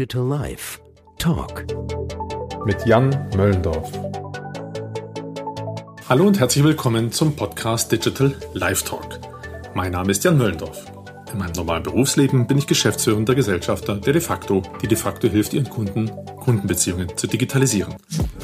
Digital Life Talk mit Jan Möllendorf. Hallo und herzlich willkommen zum Podcast Digital Life Talk. Mein Name ist Jan Möllendorf. In meinem normalen Berufsleben bin ich Geschäftsführender Gesellschafter der De facto, die de facto hilft, ihren Kunden Kundenbeziehungen zu digitalisieren.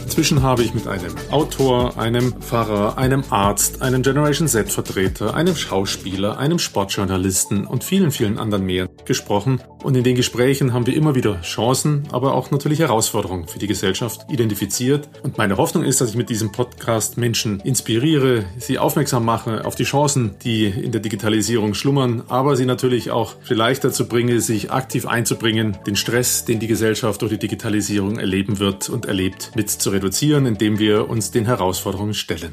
Inzwischen habe ich mit einem Autor, einem Pfarrer, einem Arzt, einem Generation Z-Vertreter, einem Schauspieler, einem Sportjournalisten und vielen, vielen anderen mehr gesprochen. Und in den Gesprächen haben wir immer wieder Chancen, aber auch natürlich Herausforderungen für die Gesellschaft identifiziert. Und meine Hoffnung ist, dass ich mit diesem Podcast Menschen inspiriere, sie aufmerksam mache auf die Chancen, die in der Digitalisierung schlummern, aber sie natürlich auch vielleicht dazu bringe, sich aktiv einzubringen, den Stress, den die Gesellschaft durch die Digitalisierung erleben wird und erlebt, mit zu reduzieren, indem wir uns den Herausforderungen stellen.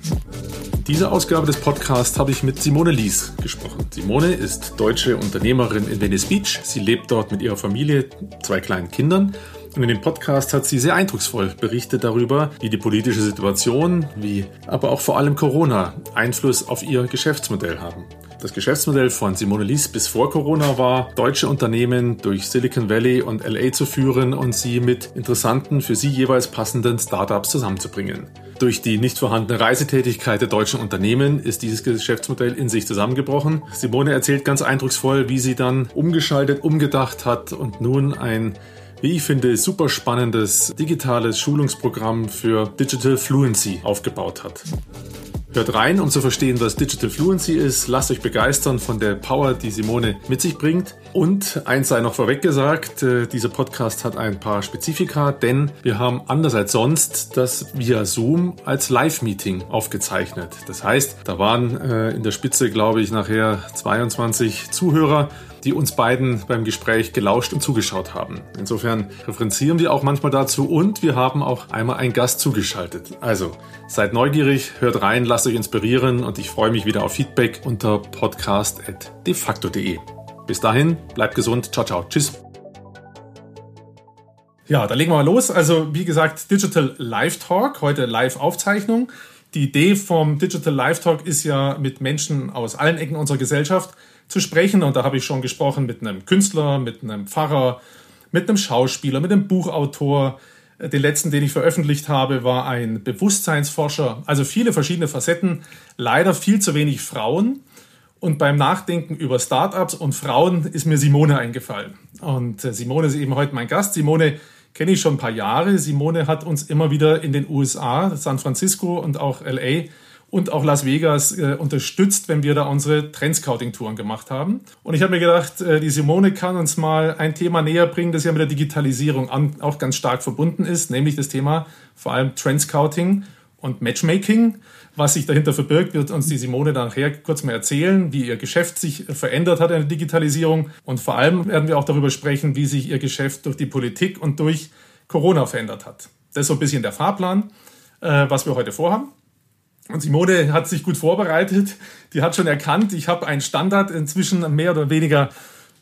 Diese Ausgabe des Podcasts habe ich mit Simone Lies gesprochen. Simone ist deutsche Unternehmerin in Venice Beach. Sie lebt dort mit ihrer Familie, zwei kleinen Kindern. Und in dem Podcast hat sie sehr eindrucksvoll berichtet darüber, wie die politische Situation, wie aber auch vor allem Corona Einfluss auf ihr Geschäftsmodell haben. Das Geschäftsmodell von Simone Lies bis vor Corona war, deutsche Unternehmen durch Silicon Valley und LA zu führen und sie mit interessanten, für sie jeweils passenden Startups zusammenzubringen. Durch die nicht vorhandene Reisetätigkeit der deutschen Unternehmen ist dieses Geschäftsmodell in sich zusammengebrochen. Simone erzählt ganz eindrucksvoll, wie sie dann umgeschaltet, umgedacht hat und nun ein wie ich finde, super spannendes digitales Schulungsprogramm für Digital Fluency aufgebaut hat. Hört rein, um zu verstehen, was Digital Fluency ist. Lasst euch begeistern von der Power, die Simone mit sich bringt. Und eins sei noch vorweg gesagt, äh, dieser Podcast hat ein paar Spezifika, denn wir haben anders als sonst das via Zoom als Live-Meeting aufgezeichnet. Das heißt, da waren äh, in der Spitze, glaube ich, nachher 22 Zuhörer die uns beiden beim Gespräch gelauscht und zugeschaut haben. Insofern referenzieren wir auch manchmal dazu und wir haben auch einmal einen Gast zugeschaltet. Also seid neugierig, hört rein, lasst euch inspirieren und ich freue mich wieder auf Feedback unter podcast.defacto.de. Bis dahin, bleibt gesund, ciao, ciao, tschüss. Ja, dann legen wir mal los. Also wie gesagt, Digital Live Talk, heute Live-Aufzeichnung. Die Idee vom Digital Live Talk ist ja mit Menschen aus allen Ecken unserer Gesellschaft zu sprechen. Und da habe ich schon gesprochen mit einem Künstler, mit einem Pfarrer, mit einem Schauspieler, mit einem Buchautor. Den letzten, den ich veröffentlicht habe, war ein Bewusstseinsforscher. Also viele verschiedene Facetten, leider viel zu wenig Frauen. Und beim Nachdenken über Startups und Frauen ist mir Simone eingefallen. Und äh, Simone ist eben heute mein Gast. Simone kenne ich schon ein paar Jahre. Simone hat uns immer wieder in den USA, San Francisco und auch LA und auch Las Vegas äh, unterstützt, wenn wir da unsere Trendscouting-Touren gemacht haben. Und ich habe mir gedacht, äh, die Simone kann uns mal ein Thema näher bringen, das ja mit der Digitalisierung an, auch ganz stark verbunden ist, nämlich das Thema vor allem Trendscouting und Matchmaking. Was sich dahinter verbirgt, wird uns die Simone dann nachher kurz mal erzählen, wie ihr Geschäft sich verändert hat in der Digitalisierung. Und vor allem werden wir auch darüber sprechen, wie sich ihr Geschäft durch die Politik und durch Corona verändert hat. Das ist so ein bisschen der Fahrplan, äh, was wir heute vorhaben. Und Simone hat sich gut vorbereitet. Die hat schon erkannt, ich habe einen Standard inzwischen mehr oder weniger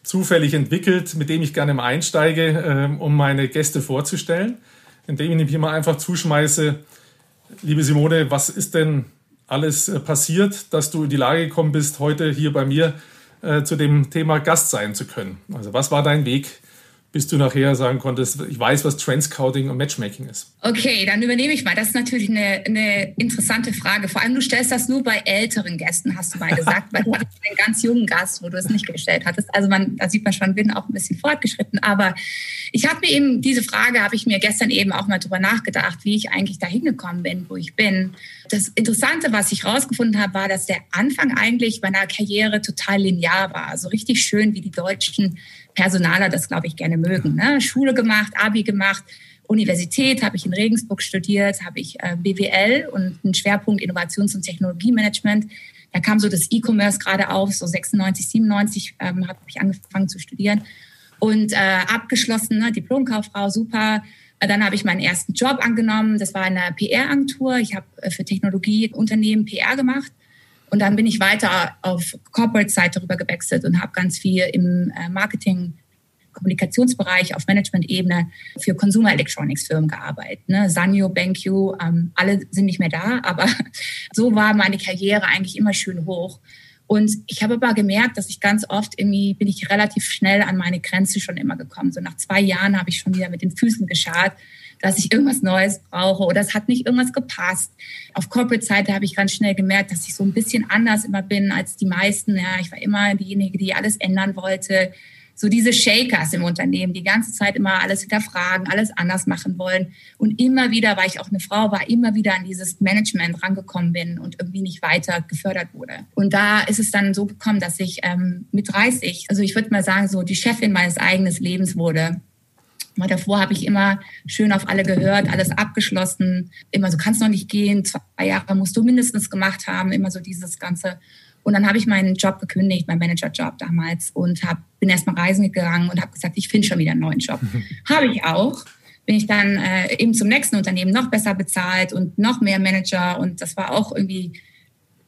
zufällig entwickelt, mit dem ich gerne mal einsteige, äh, um meine Gäste vorzustellen. Indem ich hier mal einfach zuschmeiße, liebe Simone, was ist denn alles äh, passiert, dass du in die Lage gekommen bist, heute hier bei mir äh, zu dem Thema Gast sein zu können? Also was war dein Weg bis du nachher sagen konntest, ich weiß, was Trendscouting und Matchmaking ist? Okay, dann übernehme ich mal. Das ist natürlich eine, eine interessante Frage. Vor allem, du stellst das nur bei älteren Gästen, hast du mal gesagt, weil du hattest einen ganz jungen Gast, wo du es nicht gestellt hattest. Also man, da sieht man schon, bin auch ein bisschen fortgeschritten. Aber ich habe mir eben, diese Frage habe ich mir gestern eben auch mal drüber nachgedacht, wie ich eigentlich da hingekommen bin, wo ich bin. Das Interessante, was ich rausgefunden habe, war, dass der Anfang eigentlich meiner Karriere total linear war. Also richtig schön, wie die Deutschen Personaler das, glaube ich, gerne mögen. Ne? Schule gemacht, Abi gemacht, Universität habe ich in Regensburg studiert, habe ich äh, BWL und einen Schwerpunkt Innovations- und Technologiemanagement. Da kam so das E-Commerce gerade auf, so 96, 97 ähm, habe ich angefangen zu studieren und äh, abgeschlossen, ne? Diplomkauffrau, super. Äh, dann habe ich meinen ersten Job angenommen. Das war eine PR-Agentur. Ich habe äh, für Technologieunternehmen PR gemacht und dann bin ich weiter auf Corporate-Seite rüber gewechselt und habe ganz viel im äh, Marketing, Kommunikationsbereich auf Management-Ebene für Consumer Electronics Firmen gearbeitet. Ne? Sanyo, BenQ, ähm, alle sind nicht mehr da, aber so war meine Karriere eigentlich immer schön hoch. Und ich habe aber gemerkt, dass ich ganz oft irgendwie bin ich relativ schnell an meine Grenze schon immer gekommen. So nach zwei Jahren habe ich schon wieder mit den Füßen geschart, dass ich irgendwas Neues brauche oder es hat nicht irgendwas gepasst. Auf Corporate-Seite habe ich ganz schnell gemerkt, dass ich so ein bisschen anders immer bin als die meisten. Ja, ich war immer diejenige, die alles ändern wollte so diese Shakers im Unternehmen, die ganze Zeit immer alles hinterfragen, alles anders machen wollen. Und immer wieder, weil ich auch eine Frau war, immer wieder an dieses Management rangekommen bin und irgendwie nicht weiter gefördert wurde. Und da ist es dann so gekommen, dass ich ähm, mit 30, also ich würde mal sagen, so die Chefin meines eigenen Lebens wurde. Mal davor habe ich immer schön auf alle gehört, alles abgeschlossen. Immer so, kannst noch nicht gehen, zwei Jahre musst du mindestens gemacht haben, immer so dieses ganze und dann habe ich meinen Job gekündigt, meinen Managerjob damals und hab, bin erstmal reisen gegangen und habe gesagt, ich finde schon wieder einen neuen Job. habe ich auch. Bin ich dann äh, eben zum nächsten Unternehmen noch besser bezahlt und noch mehr Manager und das war auch irgendwie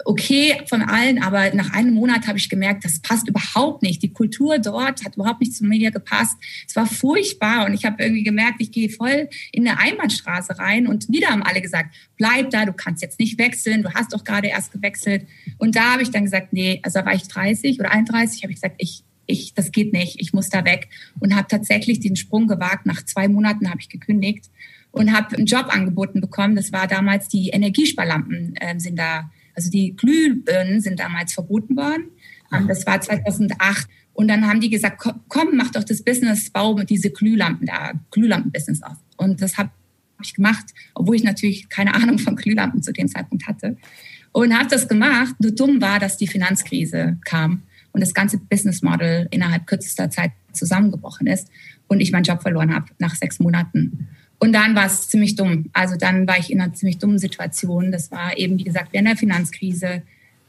okay von allen, aber nach einem Monat habe ich gemerkt, das passt überhaupt nicht. Die Kultur dort hat überhaupt nicht zu mir gepasst. Es war furchtbar und ich habe irgendwie gemerkt, ich gehe voll in eine Einbahnstraße rein und wieder haben alle gesagt, bleib da, du kannst jetzt nicht wechseln, du hast doch gerade erst gewechselt. Und da habe ich dann gesagt, nee, also da war ich 30 oder 31, habe ich gesagt, ich ich, das geht nicht, ich muss da weg und habe tatsächlich den Sprung gewagt. Nach zwei Monaten habe ich gekündigt und habe einen Job angeboten bekommen. Das war damals die Energiesparlampen äh, sind da also die Glühbirnen sind damals verboten worden. Ähm, das war 2008. Und dann haben die gesagt, komm, mach doch das Business, bau diese Glühlampen da, Glühlampen-Business auf. Und das habe ich gemacht, obwohl ich natürlich keine Ahnung von Glühlampen zu dem Zeitpunkt hatte. Und habe das gemacht. Nur dumm war, dass die Finanzkrise kam und das ganze Business Model innerhalb kürzester Zeit zusammengebrochen ist und ich meinen Job verloren habe nach sechs Monaten. Und dann war es ziemlich dumm. Also dann war ich in einer ziemlich dummen Situation. Das war eben, wie gesagt, während der Finanzkrise.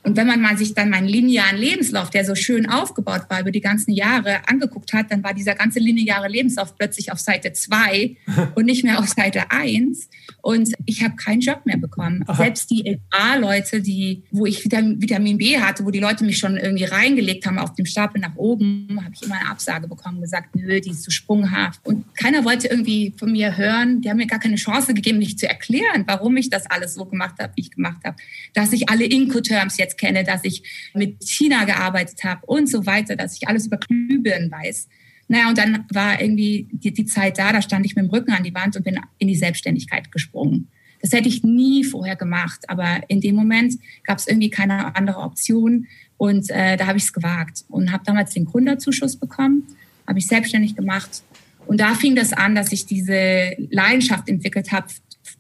Und wenn man mal sich dann meinen linearen Lebenslauf, der so schön aufgebaut war über die ganzen Jahre, angeguckt hat, dann war dieser ganze lineare Lebenslauf plötzlich auf Seite zwei und nicht mehr auf Seite eins. Und ich habe keinen Job mehr bekommen. Aha. Selbst die A-Leute, die, wo ich Vitamin B hatte, wo die Leute mich schon irgendwie reingelegt haben auf dem Stapel nach oben, habe ich immer eine Absage bekommen, gesagt, nö, die ist zu sprunghaft. Und keiner wollte irgendwie von mir hören. Die haben mir gar keine Chance gegeben, mich zu erklären, warum ich das alles so gemacht habe, wie ich gemacht habe. Dass ich alle Incoterms jetzt kenne, dass ich mit China gearbeitet habe und so weiter, dass ich alles über Glühbirnen weiß. Naja, und dann war irgendwie die, die Zeit da, da stand ich mit dem Rücken an die Wand und bin in die Selbstständigkeit gesprungen. Das hätte ich nie vorher gemacht, aber in dem Moment gab es irgendwie keine andere Option und äh, da habe ich es gewagt und habe damals den Gründerzuschuss bekommen, habe ich selbstständig gemacht und da fing das an, dass ich diese Leidenschaft entwickelt habe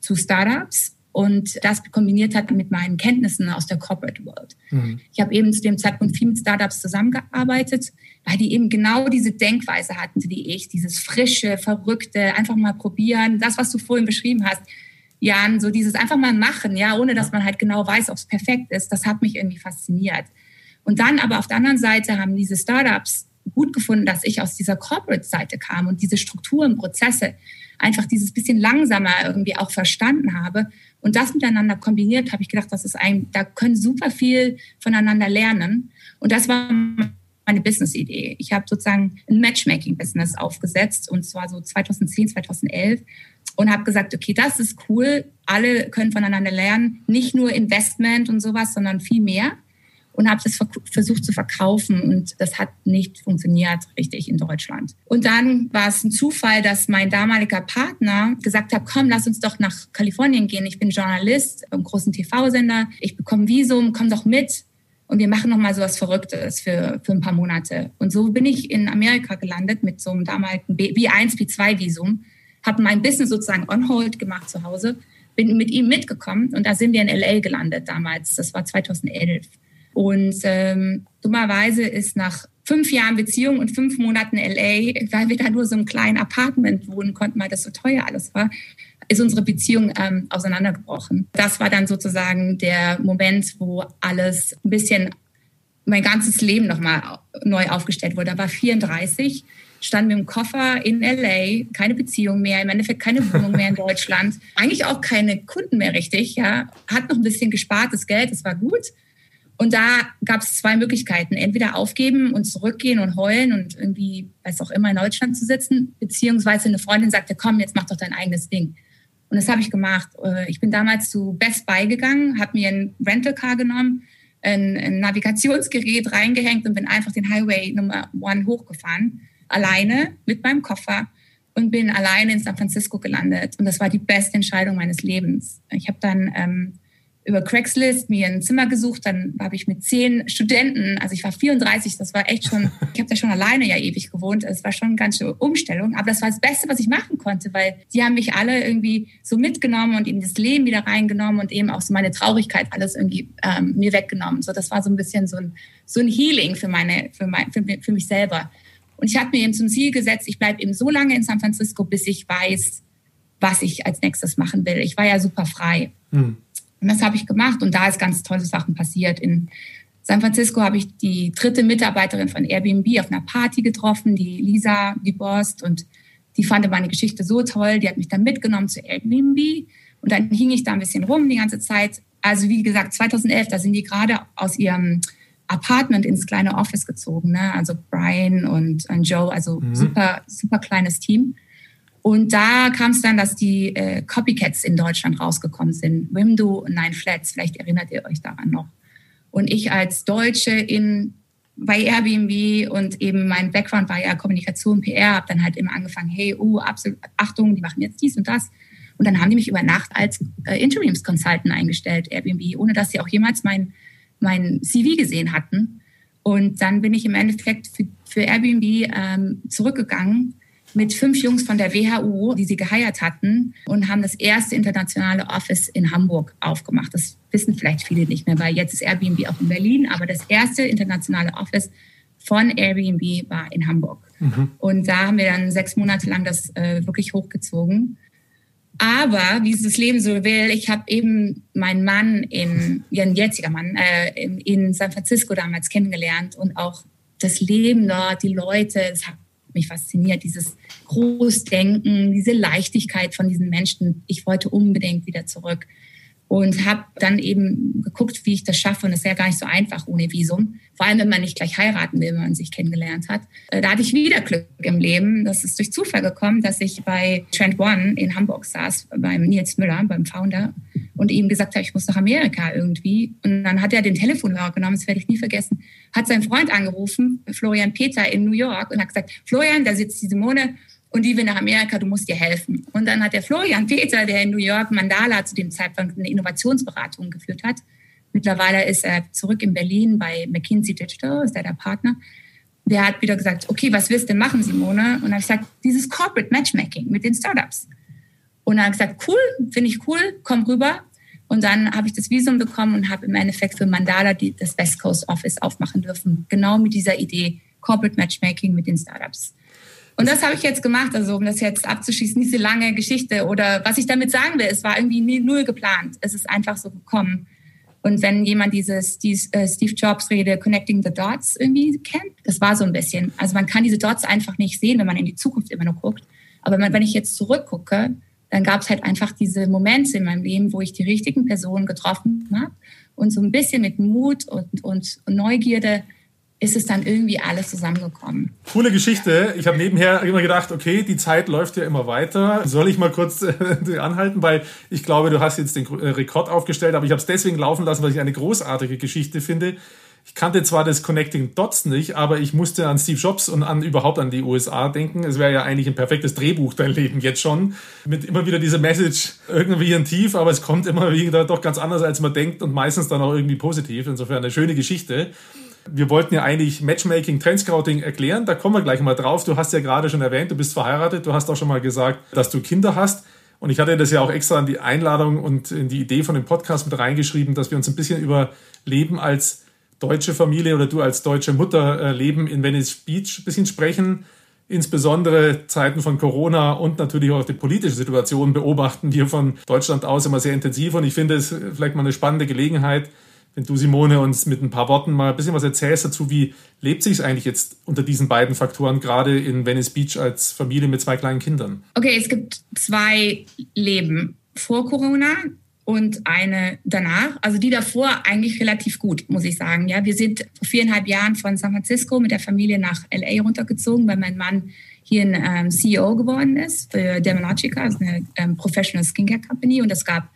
zu Startups und das kombiniert hat mit meinen Kenntnissen aus der Corporate World. Mhm. Ich habe eben zu dem Zeitpunkt viel mit Startups zusammengearbeitet, weil die eben genau diese Denkweise hatten wie ich, dieses frische, verrückte, einfach mal probieren, das, was du vorhin beschrieben hast, Jan, so dieses einfach mal machen, ja, ohne dass man halt genau weiß, ob es perfekt ist, das hat mich irgendwie fasziniert. Und dann aber auf der anderen Seite haben diese Startups gut gefunden, dass ich aus dieser Corporate-Seite kam und diese Strukturen, Prozesse einfach dieses bisschen langsamer irgendwie auch verstanden habe und das miteinander kombiniert, habe ich gedacht, das ist ein, da können super viel voneinander lernen. Und das war meine Business-Idee. Ich habe sozusagen ein Matchmaking-Business aufgesetzt und zwar so 2010, 2011 und habe gesagt, okay, das ist cool, alle können voneinander lernen, nicht nur Investment und sowas, sondern viel mehr und habe das versucht zu verkaufen und das hat nicht funktioniert richtig in Deutschland. Und dann war es ein Zufall, dass mein damaliger Partner gesagt hat, komm, lass uns doch nach Kalifornien gehen. Ich bin Journalist im großen TV-Sender. Ich bekomme Visum, komm doch mit. Und wir machen noch mal so was Verrücktes für, für ein paar Monate. Und so bin ich in Amerika gelandet mit so einem damaligen B1, B2-Visum, habe mein Business sozusagen on hold gemacht zu Hause, bin mit ihm mitgekommen und da sind wir in LA gelandet damals. Das war 2011. Und ähm, dummerweise ist nach fünf Jahren Beziehung und fünf Monaten LA, weil wir da nur so im kleinen Apartment wohnen konnten, weil das so teuer alles war, ist unsere Beziehung ähm, auseinandergebrochen. Das war dann sozusagen der Moment, wo alles ein bisschen, mein ganzes Leben nochmal neu aufgestellt wurde. Da war 34, stand mit dem Koffer in LA, keine Beziehung mehr, im Endeffekt keine Wohnung mehr in Deutschland, eigentlich auch keine Kunden mehr richtig, ja, hat noch ein bisschen gespartes Geld, das war gut und da gab es zwei Möglichkeiten. Entweder aufgeben und zurückgehen und heulen und irgendwie, weiß auch immer, in Deutschland zu sitzen, beziehungsweise eine Freundin sagte, komm, jetzt mach doch dein eigenes Ding. Und das habe ich gemacht. Äh, ich bin damals zu Best Buy gegangen, habe mir ein Rental Car genommen, ein, ein Navigationsgerät reingehängt und bin einfach den Highway Nummer One hochgefahren, alleine mit meinem Koffer und bin alleine in San Francisco gelandet. Und das war die beste Entscheidung meines Lebens. Ich habe dann ähm, über Craigslist mir ein Zimmer gesucht. Dann habe ich mit zehn Studenten, also ich war 34, das war echt schon, ich habe da schon alleine ja ewig gewohnt. Es war schon eine ganz schöne Umstellung. Aber das war das Beste, was ich machen konnte, weil die haben mich alle irgendwie so mitgenommen und in das Leben wieder reingenommen und eben auch so meine Traurigkeit alles irgendwie ähm, mir weggenommen. So, das war so ein bisschen so ein, so ein Healing für meine, für, mein, für, für mich selber. Und ich habe mir eben zum Ziel gesetzt, ich bleibe eben so lange in San Francisco, bis ich weiß, was ich als nächstes machen will. Ich war ja super frei. Hm. Und das habe ich gemacht und da ist ganz tolle Sachen passiert. In San Francisco habe ich die dritte Mitarbeiterin von Airbnb auf einer Party getroffen, die Lisa Dubost und die fand meine Geschichte so toll, die hat mich dann mitgenommen zu Airbnb und dann hing ich da ein bisschen rum die ganze Zeit. Also wie gesagt, 2011, da sind die gerade aus ihrem Apartment ins kleine Office gezogen, ne? also Brian und, und Joe, also mhm. super, super kleines Team. Und da kam es dann, dass die äh, Copycats in Deutschland rausgekommen sind. Wimdo und Nine Flats, vielleicht erinnert ihr euch daran noch. Und ich als Deutsche in, bei Airbnb und eben mein Background war ja Kommunikation, PR, habe dann halt immer angefangen, hey, oh, absolut, Achtung, die machen jetzt dies und das. Und dann haben die mich über Nacht als äh, Interims-Consultant eingestellt, Airbnb, ohne dass sie auch jemals mein, mein CV gesehen hatten. Und dann bin ich im Endeffekt für, für Airbnb ähm, zurückgegangen mit fünf Jungs von der WHU, die sie geheiert hatten und haben das erste internationale Office in Hamburg aufgemacht. Das wissen vielleicht viele nicht mehr, weil jetzt ist Airbnb auch in Berlin, aber das erste internationale Office von Airbnb war in Hamburg. Mhm. Und da haben wir dann sechs Monate lang das äh, wirklich hochgezogen. Aber wie es das Leben so will, ich habe eben meinen Mann in, ihren jetziger Mann, äh, in, in San Francisco damals kennengelernt und auch das Leben dort, die Leute, es hat mich fasziniert, dieses Großdenken, diese Leichtigkeit von diesen Menschen. Ich wollte unbedingt wieder zurück und habe dann eben geguckt, wie ich das schaffe. Und das ist ja gar nicht so einfach ohne Visum. Vor allem, wenn man nicht gleich heiraten will, wenn man sich kennengelernt hat. Äh, da hatte ich wieder Glück im Leben. Das ist durch Zufall gekommen, dass ich bei Trend One in Hamburg saß, beim Nils Müller, beim Founder, und ihm gesagt habe, ich muss nach Amerika irgendwie. Und dann hat er den Telefonhörer genommen, das werde ich nie vergessen, hat seinen Freund angerufen, Florian Peter in New York, und hat gesagt, Florian, da sitzt die Simone und die will nach Amerika, du musst dir helfen. Und dann hat der Florian Peter, der in New York Mandala zu dem Zeitpunkt eine Innovationsberatung geführt hat, mittlerweile ist er zurück in Berlin bei McKinsey Digital, ist er der Partner, der hat wieder gesagt, okay, was willst du denn machen, Simone? Und dann habe ich gesagt, dieses Corporate Matchmaking mit den Startups. Und habe ich gesagt, cool, finde ich cool, komm rüber. Und dann habe ich das Visum bekommen und habe im Endeffekt für Mandala die, das West Coast Office aufmachen dürfen. Genau mit dieser Idee Corporate Matchmaking mit den Startups. Und das habe ich jetzt gemacht, also um das jetzt abzuschließen, diese lange Geschichte. Oder was ich damit sagen will, es war irgendwie nie, null geplant. Es ist einfach so gekommen. Und wenn jemand dieses äh, Steve Jobs Rede Connecting the Dots irgendwie kennt, das war so ein bisschen. Also man kann diese Dots einfach nicht sehen, wenn man in die Zukunft immer nur guckt. Aber wenn ich jetzt zurückgucke, dann gab es halt einfach diese Momente in meinem Leben, wo ich die richtigen Personen getroffen habe und so ein bisschen mit Mut und, und Neugierde ist es dann irgendwie alles zusammengekommen. Coole Geschichte. Ich habe nebenher immer gedacht, okay, die Zeit läuft ja immer weiter. Soll ich mal kurz äh, anhalten, weil ich glaube, du hast jetzt den äh, Rekord aufgestellt, aber ich habe es deswegen laufen lassen, weil ich eine großartige Geschichte finde. Ich kannte zwar das Connecting Dots nicht, aber ich musste an Steve Jobs und an überhaupt an die USA denken. Es wäre ja eigentlich ein perfektes Drehbuch dein Leben jetzt schon. Mit immer wieder dieser Message irgendwie ein Tief, aber es kommt immer wieder doch ganz anders, als man denkt und meistens dann auch irgendwie positiv. Insofern eine schöne Geschichte. Wir wollten ja eigentlich Matchmaking, Trendscouting erklären. Da kommen wir gleich mal drauf. Du hast ja gerade schon erwähnt, du bist verheiratet. Du hast auch schon mal gesagt, dass du Kinder hast. Und ich hatte das ja auch extra in die Einladung und in die Idee von dem Podcast mit reingeschrieben, dass wir uns ein bisschen über Leben als deutsche Familie oder du als deutsche Mutter äh, leben in Venice Beach ein bisschen sprechen. Insbesondere Zeiten von Corona und natürlich auch die politische Situation beobachten wir von Deutschland aus immer sehr intensiv. Und ich finde es vielleicht mal eine spannende Gelegenheit, wenn du, Simone, uns mit ein paar Worten mal ein bisschen was erzählst dazu, wie lebt sich es eigentlich jetzt unter diesen beiden Faktoren, gerade in Venice Beach als Familie mit zwei kleinen Kindern? Okay, es gibt zwei Leben. Vor Corona und eine danach. Also die davor eigentlich relativ gut, muss ich sagen. Ja, wir sind vor viereinhalb Jahren von San Francisco mit der Familie nach LA runtergezogen, weil mein Mann hier ein ähm, CEO geworden ist für Dermalogica, also eine ähm, Professional Skincare Company. Und es gab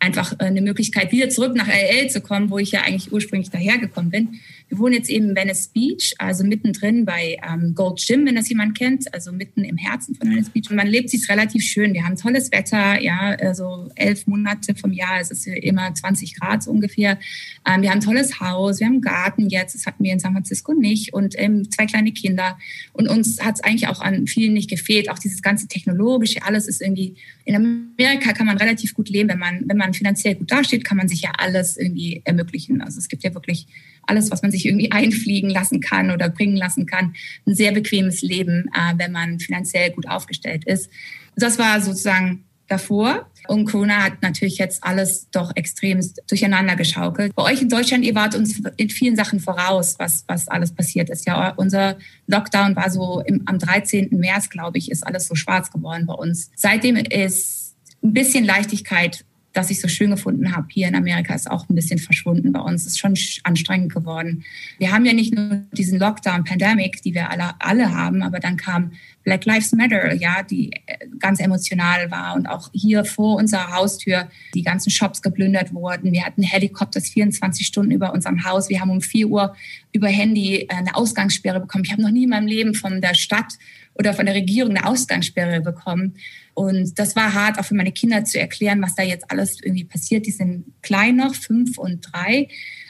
einfach äh, eine Möglichkeit, wieder zurück nach LA zu kommen, wo ich ja eigentlich ursprünglich dahergekommen bin. Wir wohnen jetzt eben in Venice Beach, also mittendrin bei ähm, Gold Gym, wenn das jemand kennt, also mitten im Herzen von Venice Beach. Und man lebt sich relativ schön. Wir haben tolles Wetter, ja, also elf Monate vom Jahr, es ist immer 20 Grad so ungefähr. Ähm, wir haben ein tolles Haus, wir haben einen Garten jetzt, das hatten wir in San Francisco nicht und ähm, zwei kleine Kinder. Und uns hat es eigentlich auch an vielen nicht gefehlt. Auch dieses ganze technologische, alles ist irgendwie, in Amerika kann man relativ gut leben, wenn man, wenn man finanziell gut dasteht, kann man sich ja alles irgendwie ermöglichen. Also es gibt ja wirklich alles, was man sich irgendwie einfliegen lassen kann oder bringen lassen kann. Ein sehr bequemes Leben, äh, wenn man finanziell gut aufgestellt ist. Das war sozusagen davor. Und Corona hat natürlich jetzt alles doch extrem durcheinander geschaukelt. Bei euch in Deutschland, ihr wart uns in vielen Sachen voraus, was, was alles passiert ist. Ja, unser Lockdown war so im, am 13. März, glaube ich, ist alles so schwarz geworden bei uns. Seitdem ist ein bisschen Leichtigkeit das ich so schön gefunden habe hier in Amerika, ist auch ein bisschen verschwunden bei uns. Ist schon anstrengend geworden. Wir haben ja nicht nur diesen Lockdown, Pandemic, die wir alle, alle haben, aber dann kam Black Lives Matter, ja, die äh, ganz emotional war und auch hier vor unserer Haustür die ganzen Shops geplündert wurden. Wir hatten Helikopters 24 Stunden über unserem Haus. Wir haben um 4 Uhr über Handy äh, eine Ausgangssperre bekommen. Ich habe noch nie in meinem Leben von der Stadt oder von der Regierung eine Ausgangssperre bekommen. Und das war hart, auch für meine Kinder zu erklären, was da jetzt alles irgendwie passiert. Die sind klein noch, fünf und drei.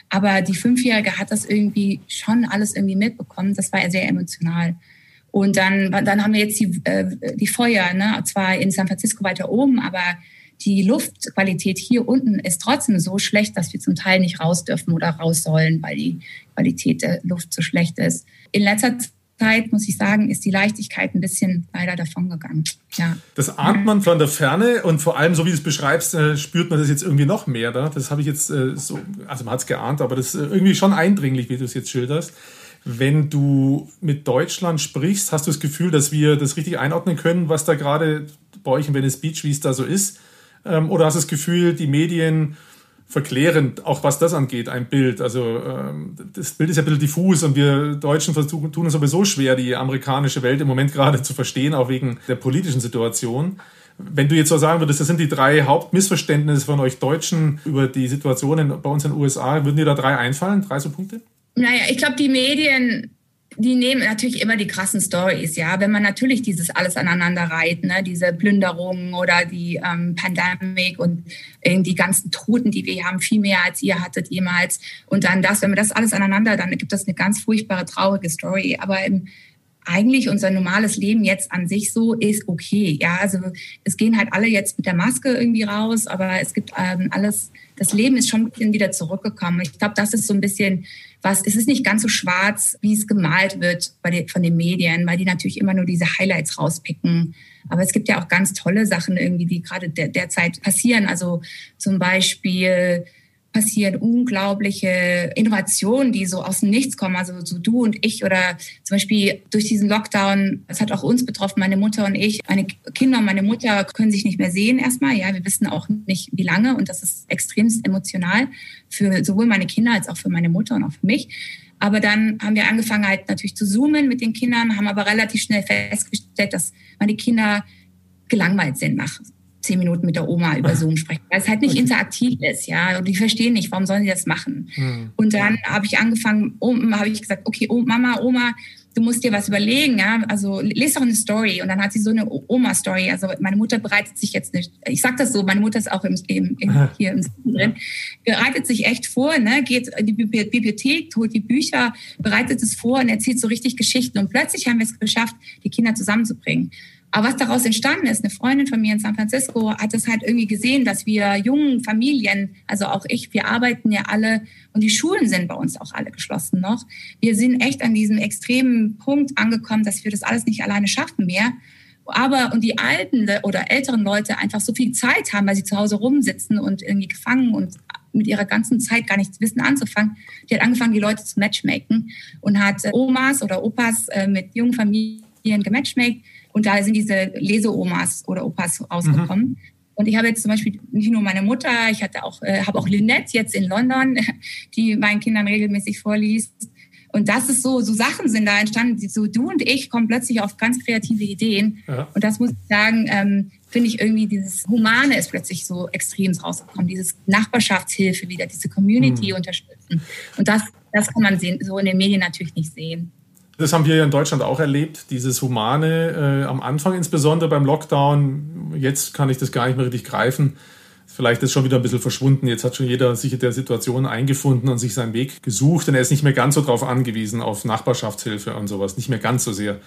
Aber die Fünfjährige hat das irgendwie schon alles irgendwie mitbekommen. Das war sehr emotional. Und dann, dann haben wir jetzt die, äh, die Feuer, ne? zwar in San Francisco weiter oben, aber die Luftqualität hier unten ist trotzdem so schlecht, dass wir zum Teil nicht raus dürfen oder raus sollen, weil die Qualität der Luft so schlecht ist. In letzter Zeit, muss ich sagen, ist die Leichtigkeit ein bisschen leider davongegangen. Ja. Das ahnt man von der Ferne und vor allem, so wie du es beschreibst, äh, spürt man das jetzt irgendwie noch mehr. Da. Das habe ich jetzt äh, so, also man hat es geahnt, aber das ist irgendwie schon eindringlich, wie du es jetzt schilderst. Wenn du mit Deutschland sprichst, hast du das Gefühl, dass wir das richtig einordnen können, was da gerade bei euch in Venice Beach, wie es da so ist? Ähm, oder hast du das Gefühl, die Medien verklärend, auch was das angeht, ein Bild. Also ähm, das Bild ist ja ein bisschen diffus und wir Deutschen versuchen, tun es sowieso schwer, die amerikanische Welt im Moment gerade zu verstehen, auch wegen der politischen Situation. Wenn du jetzt so sagen würdest, das sind die drei Hauptmissverständnisse von euch Deutschen über die Situation bei uns in den USA, würden dir da drei einfallen? Drei so Punkte? Naja, ich glaube, die Medien die nehmen natürlich immer die krassen Stories, ja. Wenn man natürlich dieses alles aneinander reiht, ne, diese Plünderungen oder die ähm, Pandemie und äh, die ganzen Toten, die wir haben, viel mehr als ihr hattet jemals. Und dann das, wenn man das alles aneinander, dann gibt das eine ganz furchtbare, traurige Story. Aber im, eigentlich unser normales Leben jetzt an sich so ist okay. Ja, also es gehen halt alle jetzt mit der Maske irgendwie raus, aber es gibt ähm, alles, das Leben ist schon ein bisschen wieder zurückgekommen. Ich glaube, das ist so ein bisschen was, es ist nicht ganz so schwarz, wie es gemalt wird den, von den Medien, weil die natürlich immer nur diese Highlights rauspicken. Aber es gibt ja auch ganz tolle Sachen irgendwie, die gerade der, derzeit passieren. Also zum Beispiel passieren unglaubliche Innovationen, die so aus dem Nichts kommen. Also so du und ich oder zum Beispiel durch diesen Lockdown, das hat auch uns betroffen, meine Mutter und ich. Meine Kinder und meine Mutter können sich nicht mehr sehen erstmal. Ja, wir wissen auch nicht, wie lange und das ist extremst emotional für sowohl meine Kinder als auch für meine Mutter und auch für mich. Aber dann haben wir angefangen halt natürlich zu zoomen mit den Kindern, haben aber relativ schnell festgestellt, dass meine Kinder gelangweilt sind nach zehn Minuten mit der Oma über Zoom sprechen, weil es halt nicht okay. interaktiv ist, ja. Und die verstehen nicht, warum sollen sie das machen? Hm. Und dann habe ich angefangen, habe ich gesagt, okay, oh, Mama, Oma, du musst dir was überlegen, ja. Also lese doch eine Story. Und dann hat sie so eine Oma-Story. Also meine Mutter bereitet sich jetzt nicht, ich sag das so, meine Mutter ist auch im, im, im hier im drin, bereitet sich echt vor, ne, geht in die Bibliothek, holt die Bücher, bereitet es vor und erzählt so richtig Geschichten. Und plötzlich haben wir es geschafft, die Kinder zusammenzubringen. Aber was daraus entstanden ist, eine Freundin von mir in San Francisco hat es halt irgendwie gesehen, dass wir jungen Familien, also auch ich, wir arbeiten ja alle und die Schulen sind bei uns auch alle geschlossen noch. Wir sind echt an diesem extremen Punkt angekommen, dass wir das alles nicht alleine schaffen mehr. Aber und die alten oder älteren Leute einfach so viel Zeit haben, weil sie zu Hause rumsitzen und irgendwie gefangen und mit ihrer ganzen Zeit gar nichts wissen anzufangen. Die hat angefangen, die Leute zu matchmaken und hat Omas oder Opas äh, mit jungen Familien gematchmaked und da sind diese Leseomas oder Opas rausgekommen. Mhm. Und ich habe jetzt zum Beispiel nicht nur meine Mutter, ich hatte auch, äh, habe auch Lynette jetzt in London, die meinen Kindern regelmäßig vorliest. Und das ist so, so Sachen sind da entstanden, die so du und ich kommen plötzlich auf ganz kreative Ideen. Ja. Und das muss ich sagen, ähm, finde ich irgendwie dieses Humane ist plötzlich so extrem rausgekommen, dieses Nachbarschaftshilfe wieder, diese Community mhm. unterstützen. Und das, das kann man sehen, so in den Medien natürlich nicht sehen. Das haben wir ja in Deutschland auch erlebt, dieses Humane äh, am Anfang insbesondere beim Lockdown. Jetzt kann ich das gar nicht mehr richtig greifen Vielleicht ist schon wieder ein bisschen verschwunden. Jetzt hat schon jeder sich in der Situation eingefunden und sich seinen Weg gesucht. Und er ist nicht mehr ganz so darauf angewiesen, auf Nachbarschaftshilfe und sowas. Nicht mehr ganz so sehr.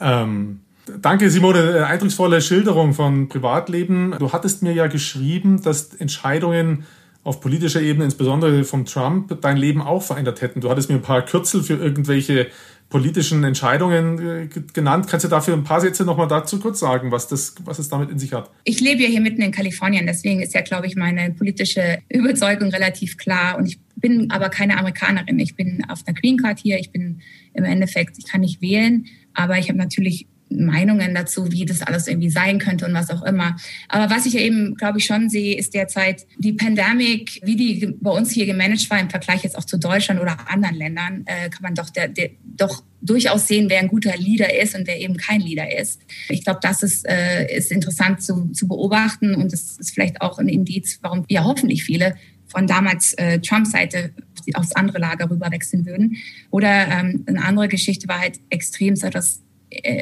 Ähm, danke, Simone. Eindrucksvolle Schilderung von Privatleben. Du hattest mir ja geschrieben, dass Entscheidungen auf politischer Ebene, insbesondere von Trump, dein Leben auch verändert hätten. Du hattest mir ein paar Kürzel für irgendwelche politischen Entscheidungen äh, genannt. Kannst du dafür ein paar Sätze nochmal dazu kurz sagen, was, das, was es damit in sich hat? Ich lebe ja hier mitten in Kalifornien, deswegen ist ja, glaube ich, meine politische Überzeugung relativ klar. Und ich bin aber keine Amerikanerin. Ich bin auf einer Green Card hier. Ich bin im Endeffekt, ich kann nicht wählen, aber ich habe natürlich Meinungen dazu, wie das alles irgendwie sein könnte und was auch immer. Aber was ich ja eben, glaube ich, schon sehe, ist derzeit die Pandemie, wie die bei uns hier gemanagt war im Vergleich jetzt auch zu Deutschland oder anderen Ländern, äh, kann man doch, der, der, doch durchaus sehen, wer ein guter Leader ist und wer eben kein Leader ist. Ich glaube, das ist, äh, ist interessant zu, zu beobachten und das ist vielleicht auch ein Indiz, warum ja hoffentlich viele von damals äh, Trump-Seite aufs andere Lager rüber wechseln würden. Oder ähm, eine andere Geschichte war halt extrem so, dass äh,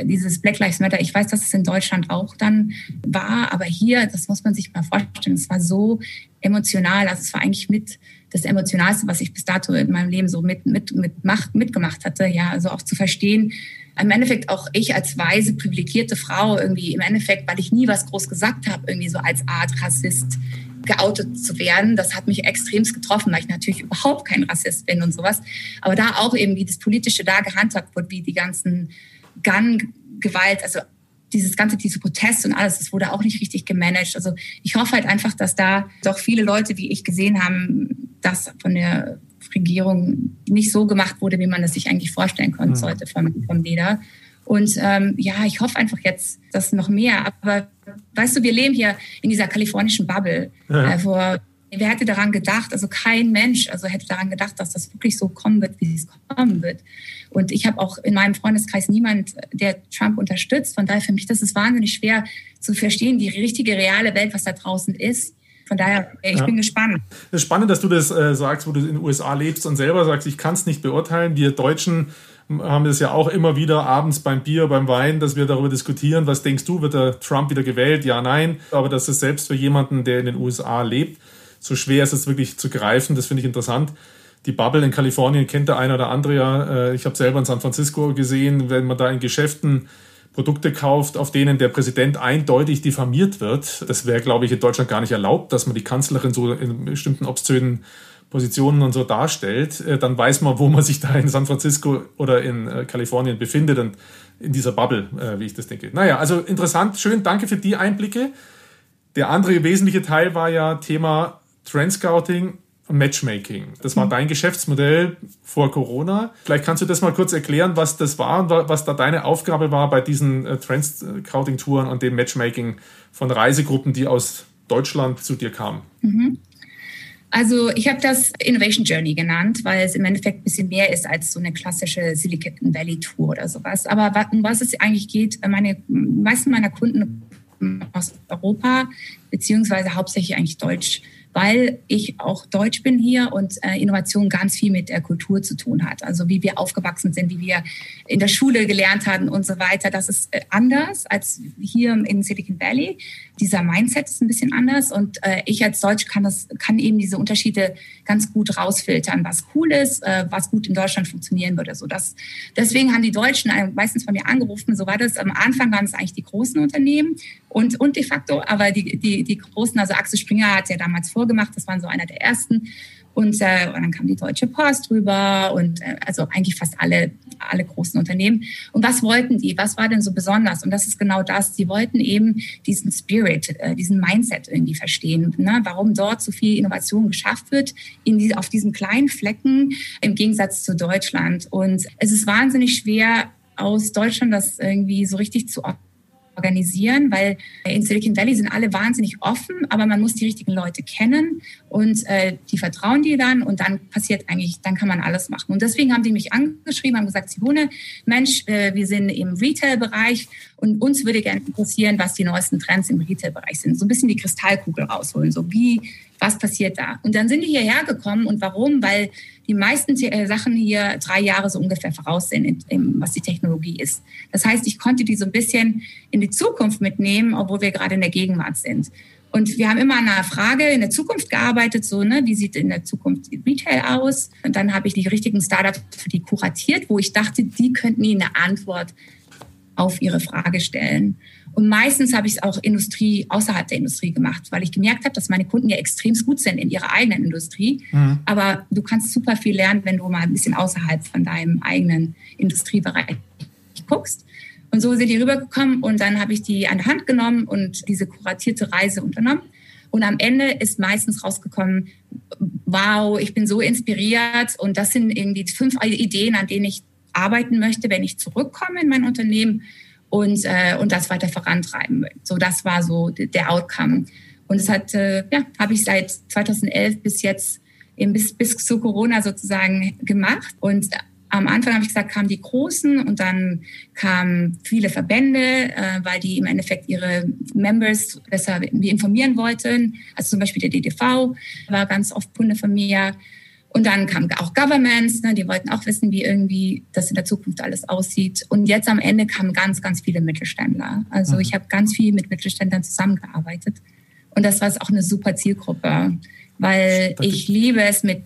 dieses Black Lives Matter, ich weiß, dass es in Deutschland auch dann war, aber hier, das muss man sich mal vorstellen, es war so emotional, also es war eigentlich mit das Emotionalste, was ich bis dato in meinem Leben so mit, mit, mit macht, mitgemacht hatte, ja, also auch zu verstehen, im Endeffekt auch ich als weise, privilegierte Frau irgendwie im Endeffekt, weil ich nie was groß gesagt habe, irgendwie so als Art Rassist geoutet zu werden. Das hat mich extremst getroffen, weil ich natürlich überhaupt kein Rassist bin und sowas. Aber da auch eben, wie das Politische da gehandhabt wird, wie die ganzen Gun-Gewalt, also dieses ganze, diese Proteste und alles, das wurde auch nicht richtig gemanagt. Also ich hoffe halt einfach, dass da doch viele Leute, wie ich gesehen haben, dass von der Regierung nicht so gemacht wurde, wie man das sich eigentlich vorstellen konnte, mhm. sollte vom, vom Leder. Und ähm, ja, ich hoffe einfach jetzt, dass noch mehr. Aber weißt du, wir leben hier in dieser kalifornischen Bubble, ja. äh, wo wer hätte daran gedacht, also kein Mensch, also hätte daran gedacht, dass das wirklich so kommen wird, wie es kommen wird. Und ich habe auch in meinem Freundeskreis niemand, der Trump unterstützt. Von daher für mich, das ist wahnsinnig schwer zu verstehen, die richtige, reale Welt, was da draußen ist. Von daher, ich ja. bin gespannt. Es ist spannend, dass du das äh, sagst, wo du in den USA lebst und selber sagst, ich kann es nicht beurteilen. Wir Deutschen haben es ja auch immer wieder abends beim Bier, beim Wein, dass wir darüber diskutieren, was denkst du, wird der Trump wieder gewählt? Ja, nein. Aber das ist selbst für jemanden, der in den USA lebt, so schwer ist es wirklich zu greifen. Das finde ich interessant. Die Bubble in Kalifornien kennt der eine oder andere ja. Äh, ich habe selber in San Francisco gesehen, wenn man da in Geschäften Produkte kauft, auf denen der Präsident eindeutig diffamiert wird. Das wäre, glaube ich, in Deutschland gar nicht erlaubt, dass man die Kanzlerin so in bestimmten obszönen Positionen und so darstellt. Äh, dann weiß man, wo man sich da in San Francisco oder in äh, Kalifornien befindet und in dieser Bubble, wie ich das denke. Naja, also interessant, schön, danke für die Einblicke. Der andere wesentliche Teil war ja Thema Trendscouting und Matchmaking. Das war mhm. dein Geschäftsmodell vor Corona. Vielleicht kannst du das mal kurz erklären, was das war und was da deine Aufgabe war bei diesen äh, Trendscouting-Touren und dem Matchmaking von Reisegruppen, die aus Deutschland zu dir kamen. Mhm. Also ich habe das Innovation Journey genannt, weil es im Endeffekt ein bisschen mehr ist als so eine klassische Silicon Valley Tour oder sowas. Aber um was es eigentlich geht, meine meisten meiner Kunden aus Europa, beziehungsweise hauptsächlich eigentlich Deutsch weil ich auch Deutsch bin hier und äh, Innovation ganz viel mit der Kultur zu tun hat. Also wie wir aufgewachsen sind, wie wir in der Schule gelernt haben und so weiter. Das ist äh, anders als hier in Silicon Valley. Dieser Mindset ist ein bisschen anders und äh, ich als Deutsch kann das, kann eben diese Unterschiede ganz gut rausfiltern, was cool ist, äh, was gut in Deutschland funktionieren würde. So das, deswegen haben die Deutschen meistens bei mir angerufen. So war das. Am Anfang waren es eigentlich die großen Unternehmen und, und de facto, aber die, die, die großen, also Axel Springer hat ja damals vorgemacht, das waren so einer der ersten. Und, äh, und dann kam die Deutsche Post rüber und äh, also eigentlich fast alle, alle großen Unternehmen. Und was wollten die? Was war denn so besonders? Und das ist genau das. Sie wollten eben diesen Spirit, äh, diesen Mindset irgendwie verstehen. Ne? Warum dort so viel Innovation geschafft wird in die, auf diesen kleinen Flecken im Gegensatz zu Deutschland. Und es ist wahnsinnig schwer, aus Deutschland das irgendwie so richtig zu organisieren, weil in Silicon Valley sind alle wahnsinnig offen, aber man muss die richtigen Leute kennen und äh, die vertrauen dir dann und dann passiert eigentlich, dann kann man alles machen. Und deswegen haben die mich angeschrieben, haben gesagt, Simone, Mensch, äh, wir sind im Retail-Bereich und uns würde gerne interessieren, was die neuesten Trends im Retail-Bereich sind. So ein bisschen die Kristallkugel rausholen, so wie, was passiert da? Und dann sind die hierher gekommen und warum? Weil die meisten äh, Sachen hier drei Jahre so ungefähr voraussehen, was die Technologie ist. Das heißt, ich konnte die so ein bisschen in die Zukunft mitnehmen, obwohl wir gerade in der Gegenwart sind. Und wir haben immer an einer Frage in der Zukunft gearbeitet, so, ne, wie sieht in der Zukunft Retail aus? Und dann habe ich die richtigen Startups für die kuratiert, wo ich dachte, die könnten ihnen eine Antwort auf ihre Frage stellen. Und meistens habe ich es auch Industrie außerhalb der Industrie gemacht, weil ich gemerkt habe, dass meine Kunden ja extrem gut sind in ihrer eigenen Industrie. Mhm. Aber du kannst super viel lernen, wenn du mal ein bisschen außerhalb von deinem eigenen Industriebereich guckst. Und so sind die rübergekommen und dann habe ich die an der Hand genommen und diese kuratierte Reise unternommen. Und am Ende ist meistens rausgekommen, wow, ich bin so inspiriert und das sind irgendwie fünf Ideen, an denen ich arbeiten möchte, wenn ich zurückkomme in mein Unternehmen und, äh, und das weiter vorantreiben will. So, das war so der Outcome. Und das hat, äh, ja, habe ich seit 2011 bis jetzt, eben bis, bis zu Corona sozusagen gemacht. Und am Anfang habe ich gesagt, kamen die Großen und dann kamen viele Verbände, äh, weil die im Endeffekt ihre Members besser informieren wollten. Also zum Beispiel der DDV war ganz oft Kunde von mir. Und dann kamen auch Governments, ne, die wollten auch wissen, wie irgendwie das in der Zukunft alles aussieht. Und jetzt am Ende kamen ganz, ganz viele Mittelständler. Also mhm. ich habe ganz viel mit Mittelständlern zusammengearbeitet. Und das war auch eine super Zielgruppe, weil ich liebe es, mit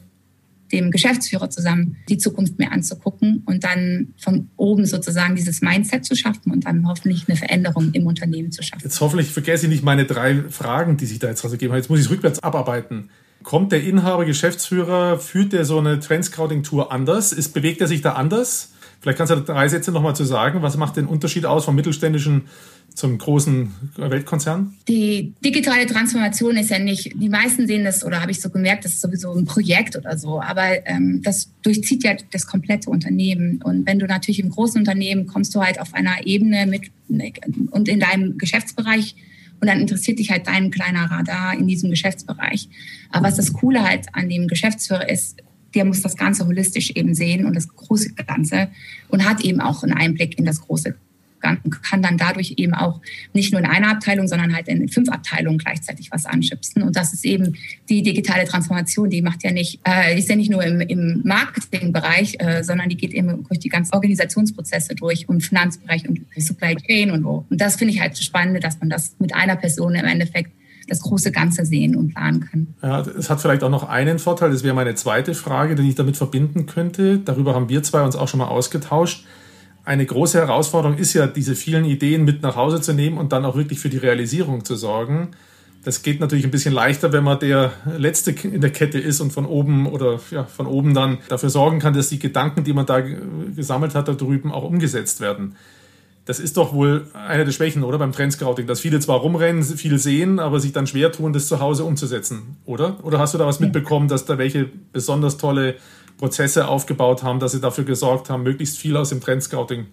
dem Geschäftsführer zusammen die Zukunft mir anzugucken und dann von oben sozusagen dieses Mindset zu schaffen und dann hoffentlich eine Veränderung im Unternehmen zu schaffen. Jetzt hoffentlich vergesse ich nicht meine drei Fragen, die sich da jetzt rausgegeben haben. Jetzt muss ich es rückwärts abarbeiten. Kommt der Inhaber, Geschäftsführer, führt der so eine Trendscouting-Tour anders? Ist, bewegt er sich da anders? Vielleicht kannst du drei Sätze nochmal zu sagen. Was macht den Unterschied aus vom mittelständischen zum großen Weltkonzern? Die digitale Transformation ist ja nicht, die meisten sehen das, oder habe ich so gemerkt, das ist sowieso ein Projekt oder so, aber ähm, das durchzieht ja das komplette Unternehmen. Und wenn du natürlich im großen Unternehmen kommst du halt auf einer Ebene mit und in deinem Geschäftsbereich und dann interessiert dich halt dein kleiner Radar in diesem Geschäftsbereich. Aber was das Coole halt an dem Geschäftsführer ist, der muss das Ganze holistisch eben sehen und das große Ganze und hat eben auch einen Einblick in das große kann dann dadurch eben auch nicht nur in einer Abteilung, sondern halt in fünf Abteilungen gleichzeitig was anschubsen. Und das ist eben die digitale Transformation, die macht ja nicht, äh, ist ja nicht nur im, im Marketingbereich, äh, sondern die geht eben durch die ganzen Organisationsprozesse durch und Finanzbereich und Supply Chain und wo. Und das finde ich halt spannend, dass man das mit einer Person im Endeffekt das große Ganze sehen und planen kann. Ja, es hat vielleicht auch noch einen Vorteil, das wäre meine zweite Frage, die ich damit verbinden könnte. Darüber haben wir zwei uns auch schon mal ausgetauscht eine große Herausforderung ist ja, diese vielen Ideen mit nach Hause zu nehmen und dann auch wirklich für die Realisierung zu sorgen. Das geht natürlich ein bisschen leichter, wenn man der Letzte in der Kette ist und von oben oder ja, von oben dann dafür sorgen kann, dass die Gedanken, die man da gesammelt hat, da drüben auch umgesetzt werden. Das ist doch wohl eine der Schwächen, oder? Beim Trendscouting, dass viele zwar rumrennen, viel sehen, aber sich dann schwer tun, das zu Hause umzusetzen, oder? Oder hast du da was mitbekommen, dass da welche besonders tolle Prozesse aufgebaut haben, dass sie dafür gesorgt haben, möglichst viel aus dem Trendscouting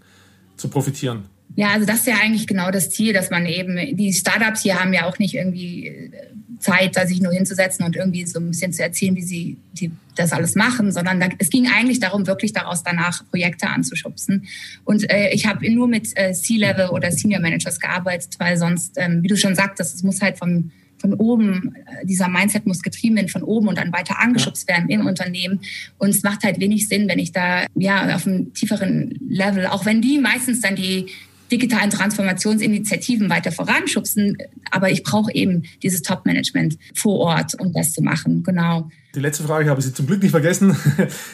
zu profitieren. Ja, also das ist ja eigentlich genau das Ziel, dass man eben, die Startups hier haben ja auch nicht irgendwie äh, Zeit, da sich nur hinzusetzen und irgendwie so ein bisschen zu erzählen, wie sie die, das alles machen, sondern da, es ging eigentlich darum, wirklich daraus danach Projekte anzuschubsen. Und äh, ich habe nur mit äh, C-Level oder Senior Managers gearbeitet, weil sonst, ähm, wie du schon sagtest, es muss halt vom von oben, äh, dieser Mindset muss getrieben werden von oben und dann weiter angeschubst werden im Unternehmen. Und es macht halt wenig Sinn, wenn ich da ja auf einem tieferen Level, auch wenn die meistens dann die digitalen Transformationsinitiativen weiter voranschubsen, aber ich brauche eben dieses Top-Management vor Ort, um das zu machen. Genau. Die letzte Frage habe ich zum Glück nicht vergessen.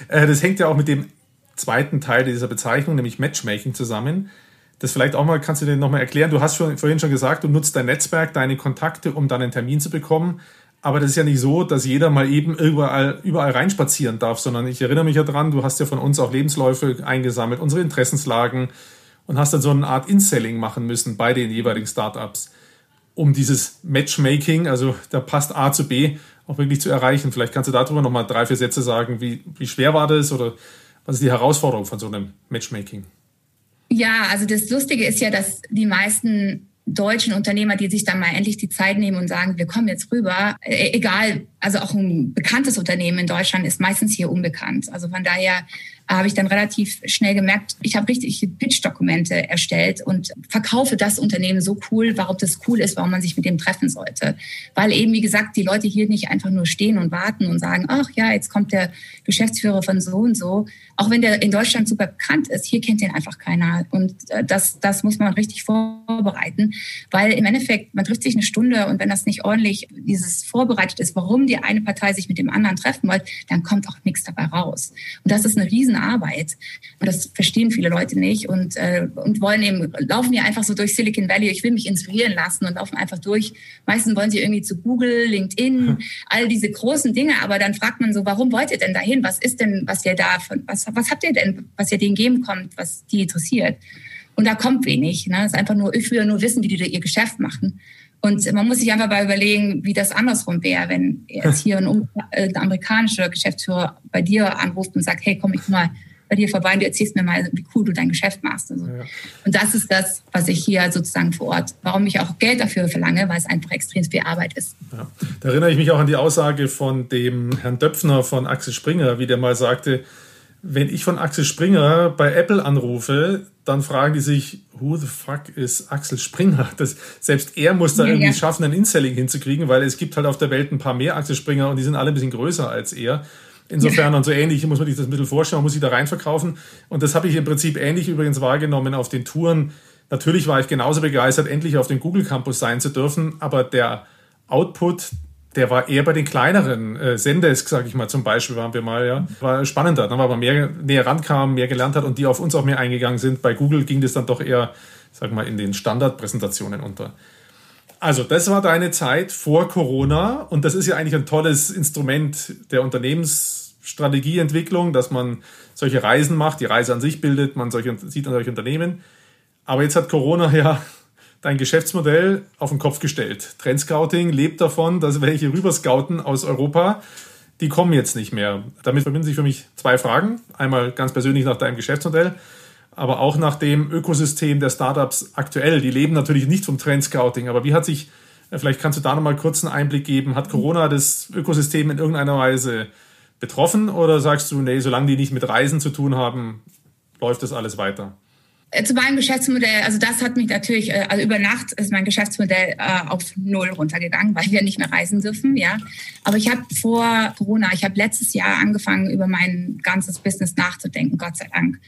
Äh, das hängt ja auch mit dem zweiten Teil dieser Bezeichnung, nämlich Matchmaking, zusammen das vielleicht auch mal, kannst du dir nochmal erklären? Du hast schon, vorhin schon gesagt, du nutzt dein Netzwerk, deine Kontakte, um dann einen Termin zu bekommen. Aber das ist ja nicht so, dass jeder mal eben überall, überall reinspazieren darf, sondern ich erinnere mich ja dran, du hast ja von uns auch Lebensläufe eingesammelt, unsere Interessenslagen und hast dann so eine Art In-Selling machen müssen bei den jeweiligen Startups, um dieses Matchmaking, also da passt A zu B, auch wirklich zu erreichen. Vielleicht kannst du darüber nochmal drei, vier Sätze sagen, wie, wie schwer war das oder was ist die Herausforderung von so einem Matchmaking? Ja, also das Lustige ist ja, dass die meisten deutschen Unternehmer, die sich dann mal endlich die Zeit nehmen und sagen, wir kommen jetzt rüber. E-, egal, also auch ein bekanntes Unternehmen in Deutschland ist meistens hier unbekannt. Also von daher habe ich dann relativ schnell gemerkt, ich habe richtig Pitch-Dokumente erstellt und verkaufe das Unternehmen so cool, warum das cool ist, warum man sich mit dem treffen sollte. Weil eben, wie gesagt, die Leute hier nicht einfach nur stehen und warten und sagen, ach ja, jetzt kommt der Geschäftsführer von so und so. Auch wenn der in Deutschland super bekannt ist, hier kennt den einfach keiner. Und äh, das, das muss man richtig vorbereiten, weil im Endeffekt, man trifft sich eine Stunde und wenn das nicht ordentlich dieses vorbereitet ist, warum die eine Partei sich mit dem anderen treffen wollte, dann kommt auch nichts dabei raus. Und das ist eine riesen Arbeit. Und das verstehen viele Leute nicht und, äh, und wollen eben, laufen ja einfach so durch Silicon Valley. Ich will mich inspirieren lassen und laufen einfach durch. Meistens wollen sie irgendwie zu Google, LinkedIn, hm. all diese großen Dinge. Aber dann fragt man so, warum wollt ihr denn dahin? Was ist denn, was ihr da, von, was, was habt ihr denn, was ihr denen geben kommt, was die interessiert? Und da kommt wenig. Ne? Es ist einfach nur, ich will nur wissen, wie die ihr Geschäft machen. Und man muss sich einfach mal überlegen, wie das andersrum wäre, wenn jetzt hier ein, äh, ein amerikanischer Geschäftsführer bei dir anruft und sagt, hey, komm ich mal bei dir vorbei und du erzählst mir mal, wie cool du dein Geschäft machst. Also. Ja. Und das ist das, was ich hier sozusagen vor Ort, warum ich auch Geld dafür verlange, weil es einfach extrem viel Arbeit ist. Ja. Da erinnere ich mich auch an die Aussage von dem Herrn Döpfner von Axel Springer, wie der mal sagte, wenn ich von Axel Springer bei Apple anrufe, dann fragen die sich, who the fuck ist Axel Springer? Das, selbst er muss da ja, irgendwie ja. schaffen, ein Inselling hinzukriegen, weil es gibt halt auf der Welt ein paar mehr Axel Springer und die sind alle ein bisschen größer als er. Insofern und so ähnlich muss man sich das ein bisschen vorstellen, man muss sich da reinverkaufen. Und das habe ich im Prinzip ähnlich übrigens wahrgenommen auf den Touren. Natürlich war ich genauso begeistert, endlich auf dem Google Campus sein zu dürfen, aber der Output, der war eher bei den kleineren äh, Sendesk, sage ich mal, zum Beispiel waren wir mal, ja, war spannender. Dann war man mehr näher rankam, mehr gelernt hat und die auf uns auch mehr eingegangen sind. Bei Google ging das dann doch eher, sag mal, in den Standardpräsentationen unter. Also, das war deine Zeit vor Corona und das ist ja eigentlich ein tolles Instrument der Unternehmensstrategieentwicklung, dass man solche Reisen macht, die Reise an sich bildet, man solche, sieht an solche Unternehmen. Aber jetzt hat Corona ja dein Geschäftsmodell auf den Kopf gestellt. Trendscouting lebt davon, dass welche rüberscouten aus Europa, die kommen jetzt nicht mehr. Damit verbinden sich für mich zwei Fragen. Einmal ganz persönlich nach deinem Geschäftsmodell aber auch nach dem Ökosystem der Startups aktuell. Die leben natürlich nicht vom Trendscouting, aber wie hat sich, äh, vielleicht kannst du da nochmal kurz einen Einblick geben, hat Corona das Ökosystem in irgendeiner Weise betroffen oder sagst du, nee, solange die nicht mit Reisen zu tun haben, läuft das alles weiter? Äh, zu meinem Geschäftsmodell, also das hat mich natürlich, äh, also über Nacht ist mein Geschäftsmodell auf null runtergegangen, weil wir nicht mehr reisen dürfen, ja. Aber ich habe vor Corona, ich habe letztes Jahr angefangen, über mein ganzes Business nachzudenken, Gott sei Dank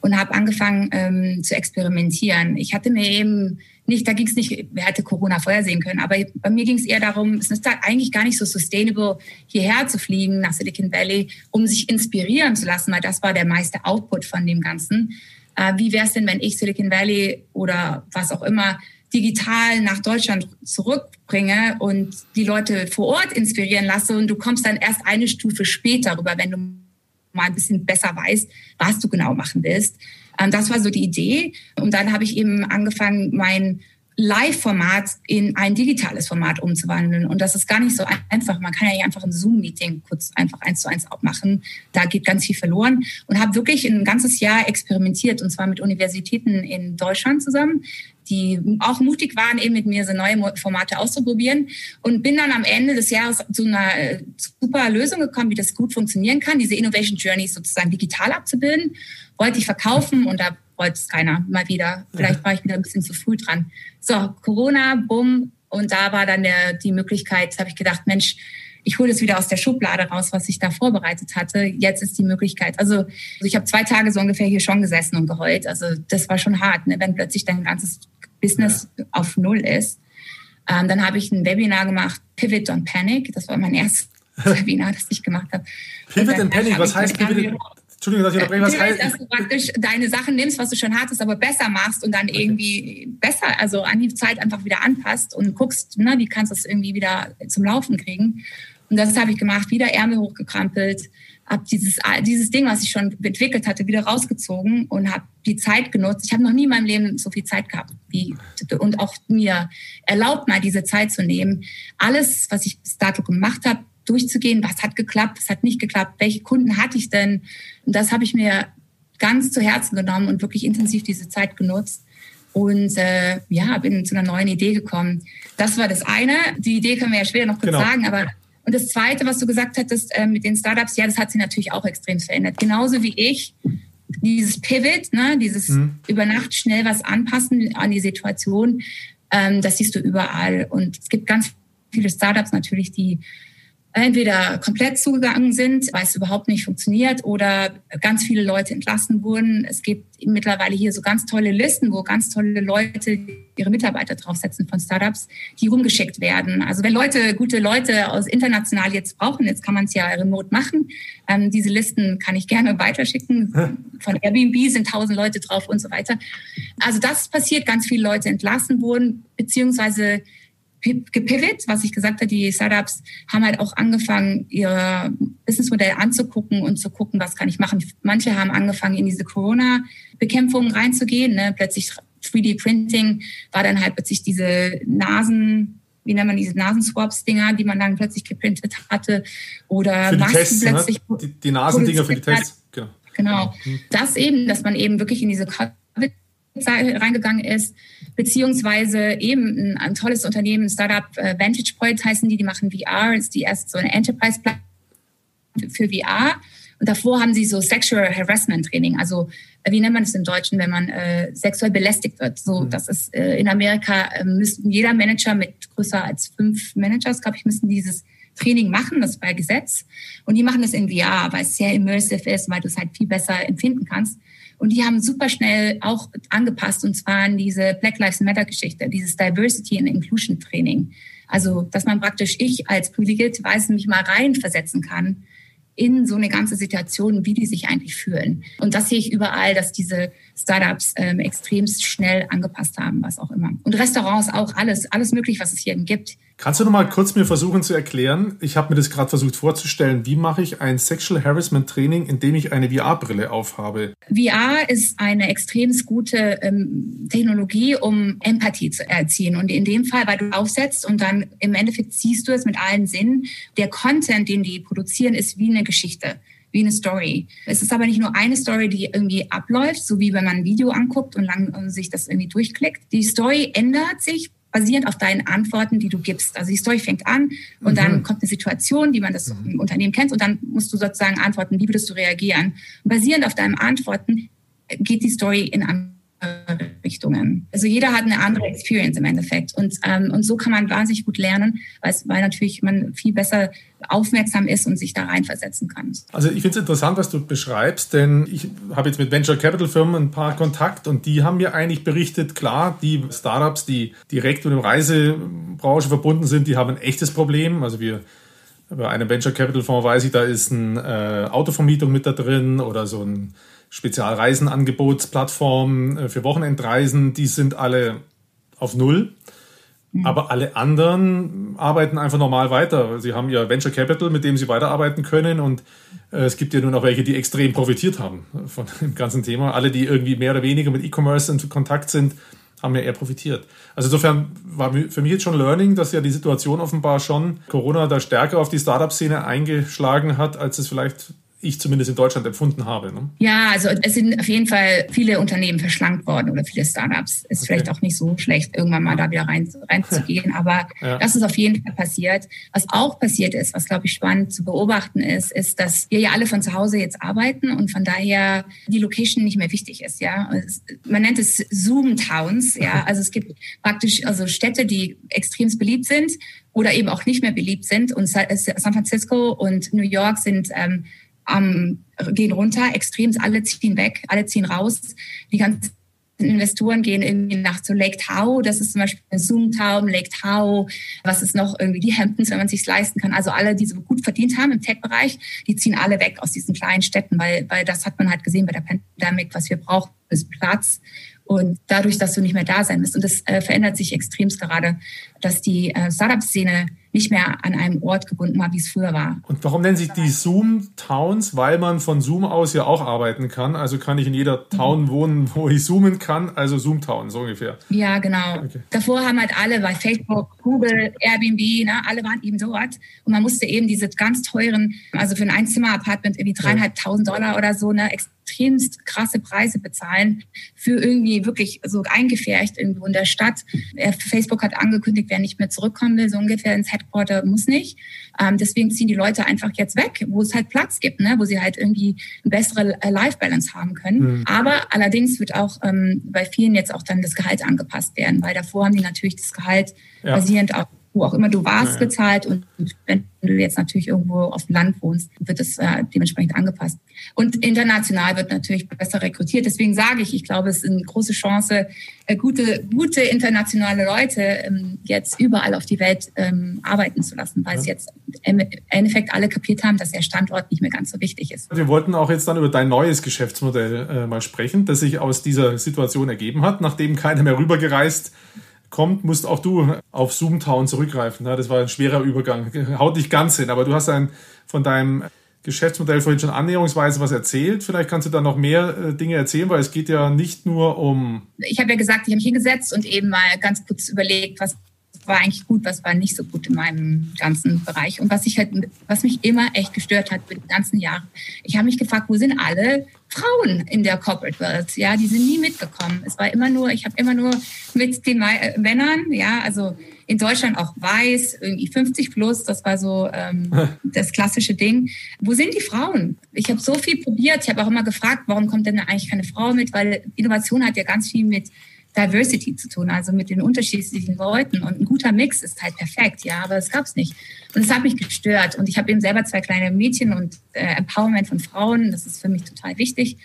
und habe angefangen ähm, zu experimentieren. Ich hatte mir eben nicht, da ging es nicht, wer hätte Corona vorhersehen können, aber bei mir ging es eher darum, es ist halt eigentlich gar nicht so sustainable, hierher zu fliegen nach Silicon Valley, um sich inspirieren zu lassen, weil das war der meiste Output von dem Ganzen. Äh, wie wäre es denn, wenn ich Silicon Valley oder was auch immer digital nach Deutschland zurückbringe und die Leute vor Ort inspirieren lasse und du kommst dann erst eine Stufe später rüber, wenn du mal ein bisschen besser weißt, was du genau machen willst. Ähm, das war so die Idee. Und dann habe ich eben angefangen, mein Live-Format in ein digitales Format umzuwandeln. Und das ist gar nicht so einfach. Man kann ja einfach ein Zoom-Meeting kurz einfach eins zu eins abmachen. Da geht ganz viel verloren. Und habe wirklich ein ganzes Jahr experimentiert, und zwar mit Universitäten in Deutschland zusammen, die auch mutig waren, eben mit mir so neue Formate auszuprobieren. Und bin dann am Ende des Jahres zu einer äh, super Lösung gekommen, wie das gut funktionieren kann, diese Innovation Journey sozusagen digital abzubilden. Wollte ich verkaufen und da wollte es keiner mal wieder. Vielleicht war ich wieder ein bisschen zu früh dran. So, Corona, bumm. Und da war dann der, die Möglichkeit, habe ich gedacht, Mensch, ich hole das wieder aus der Schublade raus, was ich da vorbereitet hatte. Jetzt ist die Möglichkeit. Also, also ich habe zwei Tage so ungefähr hier schon gesessen und geheult. Also das war schon hart, ne? wenn plötzlich dein ganzes Business ja. auf Null ist. Ähm, dann habe ich ein Webinar gemacht, Pivot on Panic. Das war mein erstes Webinar, das ich gemacht habe. Pivot and Panic, was heißt Pivot? Entschuldigung, dass ich unterbreche. Was heißt, dass du praktisch deine Sachen nimmst, was du schon hattest, aber besser machst und dann irgendwie besser, also an die Zeit einfach wieder anpasst und guckst, ne, wie kannst du es irgendwie wieder zum Laufen kriegen. Und das habe ich gemacht, wieder Ärmel hochgekrampelt, habe dieses, dieses Ding, was ich schon entwickelt hatte, wieder rausgezogen und habe die Zeit genutzt. Ich habe noch nie in meinem Leben so viel Zeit gehabt wie, und auch mir erlaubt, mal diese Zeit zu nehmen. Alles, was ich bis dato gemacht habe, durchzugehen, was hat geklappt, was hat nicht geklappt, welche Kunden hatte ich denn. Und das habe ich mir ganz zu Herzen genommen und wirklich intensiv diese Zeit genutzt. und äh, ja, bin zu einer neuen Idee gekommen. Das war das eine. Die Idee können wir ja später noch kurz genau. sagen, aber und das Zweite, was du gesagt hattest äh, mit den Startups, ja, das hat sich natürlich auch extrem verändert. Genauso wie ich dieses Pivot, ne, dieses mhm. über Nacht schnell was anpassen an die Situation, ähm, das siehst du überall. Und es gibt ganz viele Startups natürlich, die entweder komplett zugegangen sind, weil es überhaupt nicht funktioniert oder ganz viele Leute entlassen wurden. Es gibt mittlerweile hier so ganz tolle Listen, wo ganz tolle Leute ihre Mitarbeiter draufsetzen von Startups, die rumgeschickt werden. Also wenn Leute, gute Leute aus international jetzt brauchen, jetzt kann man es ja remote machen. Ähm, diese Listen kann ich gerne weiterschicken. Von Airbnb sind tausend Leute drauf und so weiter. Also das passiert, ganz viele Leute entlassen wurden, beziehungsweise gepivot, was ich gesagt habe, die Startups haben halt auch angefangen, ihr Businessmodell anzugucken und zu gucken, was kann ich machen. Manche haben angefangen, in diese Corona-Bekämpfung reinzugehen. Ne? Plötzlich 3D-Printing war dann halt plötzlich diese Nasen, wie nennt man diese Nasenswaps-Dinger, die man dann plötzlich geprintet hatte. Oder für die Masken Tests, ne? plötzlich. Ne? Die, die Nasendinger für die Tests. Genau. genau. Mhm. Das eben, dass man eben wirklich in diese Covid reingegangen ist, beziehungsweise eben ein, ein tolles Unternehmen, Startup äh, Vantage Point heißen die, die machen VR, ist die erste so eine Enterprise-Plattform für VR. Und davor haben sie so Sexual Harassment Training, also äh, wie nennt man das im Deutschen, wenn man äh, sexuell belästigt wird. So, mhm. das ist äh, in Amerika äh, müssten jeder Manager mit größer als fünf Managers, glaube ich, müssen dieses Training machen, das ist bei Gesetz. Und die machen das in VR, weil es sehr immersive ist, weil du es halt viel besser empfinden kannst. Und die haben super schnell auch angepasst, und zwar an diese Black Lives Matter Geschichte, dieses Diversity and Inclusion Training. Also, dass man praktisch ich als privilegierte Weiße mich mal reinversetzen kann in so eine ganze Situation, wie die sich eigentlich fühlen. Und das sehe ich überall, dass diese Startups ähm, extremst schnell angepasst haben, was auch immer. Und Restaurants auch, alles, alles möglich, was es hier gibt. Kannst du noch mal kurz mir versuchen zu erklären? Ich habe mir das gerade versucht vorzustellen. Wie mache ich ein Sexual Harassment Training, indem ich eine VR-Brille aufhabe? VR ist eine extrem gute ähm, Technologie, um Empathie zu erzielen. Und in dem Fall, weil du aufsetzt und dann im Endeffekt siehst du es mit allen Sinnen. Der Content, den die produzieren, ist wie eine Geschichte wie eine Story. Es ist aber nicht nur eine Story, die irgendwie abläuft, so wie wenn man ein Video anguckt und lang und sich das irgendwie durchklickt. Die Story ändert sich basierend auf deinen Antworten, die du gibst. Also die Story fängt an und mhm. dann kommt eine Situation, die man das mhm. im Unternehmen kennt und dann musst du sozusagen antworten, wie würdest du reagieren. Und basierend auf deinen Antworten geht die Story in andere Richtungen. Also jeder hat eine andere Experience im Endeffekt. Und, ähm, und so kann man wahnsinnig gut lernen, weil, weil natürlich man viel besser aufmerksam ist und sich da reinversetzen kann. Also ich finde es interessant, was du beschreibst, denn ich habe jetzt mit Venture Capital Firmen ein paar Kontakt und die haben mir eigentlich berichtet, klar, die Startups, die direkt mit der Reisebranche verbunden sind, die haben ein echtes Problem. Also wir bei einem Venture Capital Fonds weiß ich, da ist eine äh, Autovermietung mit da drin oder so ein Spezialreisenangebotsplattform äh, für Wochenendreisen, die sind alle auf Null. Mhm. Aber alle anderen arbeiten einfach normal weiter. Sie haben ihr Venture Capital, mit dem sie weiterarbeiten können. Und äh, es gibt ja nur noch welche, die extrem profitiert haben von dem ganzen Thema. Alle, die irgendwie mehr oder weniger mit E-Commerce in Kontakt sind, haben ja eher profitiert. Also insofern war für mich jetzt schon Learning, dass ja die Situation offenbar schon Corona da stärker auf die Startup-Szene eingeschlagen hat, als es vielleicht ich zumindest in Deutschland empfunden habe. Ne? Ja, also es sind auf jeden Fall viele Unternehmen verschlankt worden oder viele Startups. Ist okay. vielleicht auch nicht so schlecht, irgendwann mal da wieder rein, reinzugehen, aber ja. das ist auf jeden Fall passiert. Was auch passiert ist, was glaube ich spannend zu beobachten ist, ist, dass wir ja alle von zu Hause jetzt arbeiten und von daher die Location nicht mehr wichtig ist. Ja, man nennt es Zoom Towns. Ja, also es gibt praktisch also Städte, die extrem beliebt sind oder eben auch nicht mehr beliebt sind. Und San Francisco und New York sind ähm, ähm, gehen runter, extrem, alle ziehen weg, alle ziehen raus. Die ganzen Investoren gehen irgendwie nach zu Lake Tahoe, das ist zum Beispiel Zoomtown, Lake Tahoe, was ist noch irgendwie die Hamptons, wenn man sich leisten kann. Also alle, die so gut verdient haben im Tech-Bereich, die ziehen alle weg aus diesen kleinen Städten, weil, weil das hat man halt gesehen bei der Pandemie, was wir brauchen, ist Platz. Und dadurch, dass du nicht mehr da sein wirst. Und das äh, verändert sich extremst gerade, dass die äh, Startup-Szene nicht mehr an einem Ort gebunden war, wie es früher war. Und warum nennen sich die Zoom Towns? Weil man von Zoom aus ja auch arbeiten kann. Also kann ich in jeder Town mhm. wohnen, wo ich zoomen kann. Also Zoom Town, so ungefähr. Ja, genau. Okay. Davor haben halt alle bei Facebook, Google, Airbnb, ne, alle waren eben dort. Und man musste eben diese ganz teuren, also für ein Einzimmer-Apartment irgendwie dreieinhalbtausend Dollar oder so, ne, extremst krasse Preise bezahlen für irgendwie wirklich so eingefärcht irgendwo in der Stadt. Facebook hat angekündigt, wer nicht mehr zurückkommen will, so ungefähr ins Headquarter muss nicht. Ähm, deswegen ziehen die Leute einfach jetzt weg, wo es halt Platz gibt, ne? wo sie halt irgendwie eine bessere Life-Balance haben können. Mhm. Aber allerdings wird auch ähm, bei vielen jetzt auch dann das Gehalt angepasst werden, weil davor haben die natürlich das Gehalt ja. basierend auf wo auch immer du warst, naja. gezahlt. Und wenn du jetzt natürlich irgendwo auf dem Land wohnst, wird es äh, dementsprechend angepasst. Und international wird natürlich besser rekrutiert. Deswegen sage ich, ich glaube, es ist eine große Chance, äh, gute, gute internationale Leute ähm, jetzt überall auf die Welt ähm, arbeiten zu lassen, weil ja. es jetzt im Endeffekt alle kapiert haben, dass der Standort nicht mehr ganz so wichtig ist. Wir wollten auch jetzt dann über dein neues Geschäftsmodell äh, mal sprechen, das sich aus dieser Situation ergeben hat, nachdem keiner mehr rübergereist ist kommt, musst auch du auf Zoomtown zurückgreifen. Das war ein schwerer Übergang. Haut nicht ganz hin, aber du hast ein, von deinem Geschäftsmodell vorhin schon annäherungsweise was erzählt. Vielleicht kannst du da noch mehr äh, Dinge erzählen, weil es geht ja nicht nur um. Ich habe ja gesagt, ich habe mich hingesetzt und eben mal ganz kurz überlegt, was war eigentlich gut, was war nicht so gut in meinem ganzen Bereich. Und was ich halt, was mich immer echt gestört hat über die ganzen Jahre, ich habe mich gefragt, wo sind alle Frauen in der Corporate World? Ja, die sind nie mitgekommen. Es war immer nur, ich habe immer nur mit den äh, Männern, ja, also in Deutschland auch weiß, irgendwie 50 plus, das war so ähm, das klassische Ding. Wo sind die Frauen? Ich habe so viel probiert. Ich habe auch immer gefragt, warum kommt denn eigentlich keine Frau mit? Weil Innovation hat ja ganz viel mit Diversity zu tun, also mit den unterschiedlichen Leuten. Und ein guter Mix ist halt perfekt, ja, aber das gab es nicht. Und es hat mich gestört. Und ich habe eben selber zwei kleine Mädchen und äh, Empowerment von Frauen, das ist für mich total wichtig.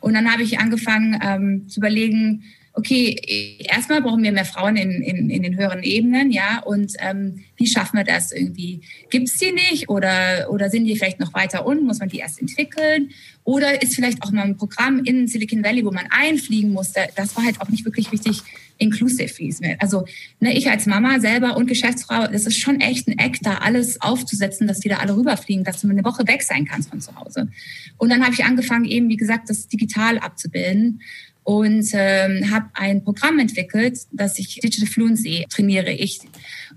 Und dann habe ich angefangen ähm, zu überlegen, okay, erstmal brauchen wir mehr Frauen in, in, in den höheren Ebenen, ja, und ähm, wie schaffen wir das irgendwie? Gibt es die nicht oder, oder sind die vielleicht noch weiter unten? Muss man die erst entwickeln? Oder ist vielleicht auch mal ein Programm in Silicon Valley, wo man einfliegen musste? Das war halt auch nicht wirklich richtig inclusive, wie Also ne, ich als Mama selber und Geschäftsfrau, das ist schon echt ein Eck, da alles aufzusetzen, dass die da alle rüberfliegen, dass du eine Woche weg sein kannst von zu Hause. Und dann habe ich angefangen, eben, wie gesagt, das digital abzubilden und ähm, habe ein Programm entwickelt, das ich Digital Fluency trainiere ich.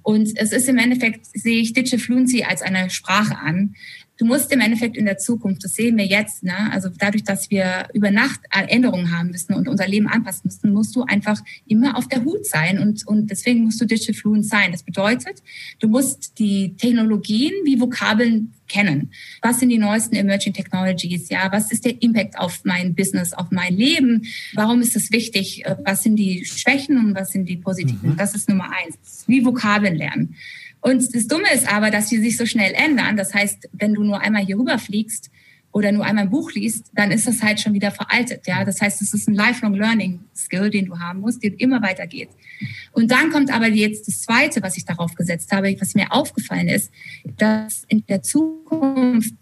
Und es ist im Endeffekt, sehe ich Digital Fluency als eine Sprache an, du musst im Endeffekt in der Zukunft, das sehen wir jetzt, ne? also dadurch, dass wir über Nacht Änderungen haben müssen und unser Leben anpassen müssen, musst du einfach immer auf der Hut sein und, und deswegen musst du Digital Fluent sein. Das bedeutet, du musst die Technologien wie Vokabeln kennen. Was sind die neuesten Emerging Technologies? Ja, was ist der Impact auf mein Business, auf mein Leben? Warum ist das wichtig? Was sind die Schwächen und was sind die positiven? Mhm. Das ist Nummer eins. Wie Vokabeln lernen. Und das Dumme ist aber, dass die sich so schnell ändern. Das heißt, wenn du nur einmal hier rüberfliegst oder nur einmal ein Buch liest, dann ist das halt schon wieder veraltet. Ja, das heißt, es ist ein lifelong learning Skill, den du haben musst, der immer weitergeht. Und dann kommt aber jetzt das Zweite, was ich darauf gesetzt habe, was mir aufgefallen ist, dass in der Zukunft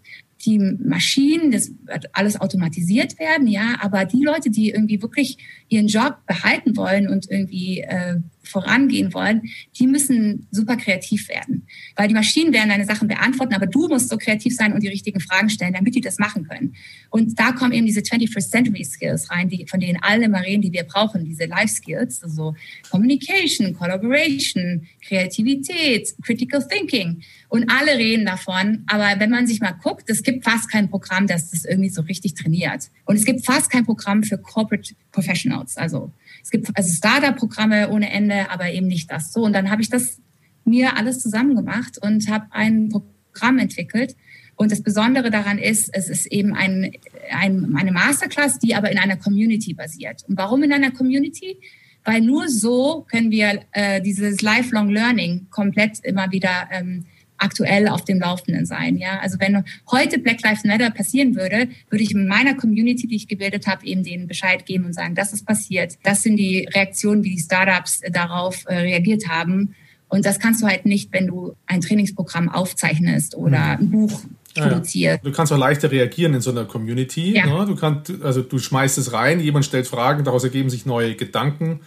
die Maschinen, das wird alles automatisiert werden, ja, aber die Leute, die irgendwie wirklich ihren Job behalten wollen und irgendwie äh, vorangehen wollen, die müssen super kreativ werden. Weil die Maschinen werden deine Sachen beantworten, aber du musst so kreativ sein und die richtigen Fragen stellen, damit die das machen können. Und da kommen eben diese 21st Century Skills rein, die, von denen alle immer reden, die wir brauchen, diese Life Skills, also Communication, Collaboration, Kreativität, Critical Thinking. Und alle reden davon, aber wenn man sich mal guckt, es gibt fast kein Programm, das das irgendwie so richtig trainiert. Und es gibt fast kein Programm für Corporate Professionals, also es gibt also Startup-Programme ohne Ende, aber eben nicht das so. Und dann habe ich das mir alles zusammen gemacht und habe ein Programm entwickelt. Und das Besondere daran ist, es ist eben ein, ein, eine Masterclass, die aber in einer Community basiert. Und warum in einer Community? Weil nur so können wir äh, dieses Lifelong Learning komplett immer wieder ähm, aktuell auf dem Laufenden sein. Ja, also wenn heute Black Lives Matter passieren würde, würde ich in meiner Community, die ich gebildet habe, eben denen Bescheid geben und sagen, das ist passiert. Das sind die Reaktionen, wie die Startups äh, darauf äh, reagiert haben. Und das kannst du halt nicht, wenn du ein Trainingsprogramm aufzeichnest oder mhm. ein Buch produziert. Ja, du kannst auch leichter reagieren in so einer Community. Ja. Ne? Du kannst, also du schmeißt es rein, jemand stellt Fragen, daraus ergeben sich neue Gedanken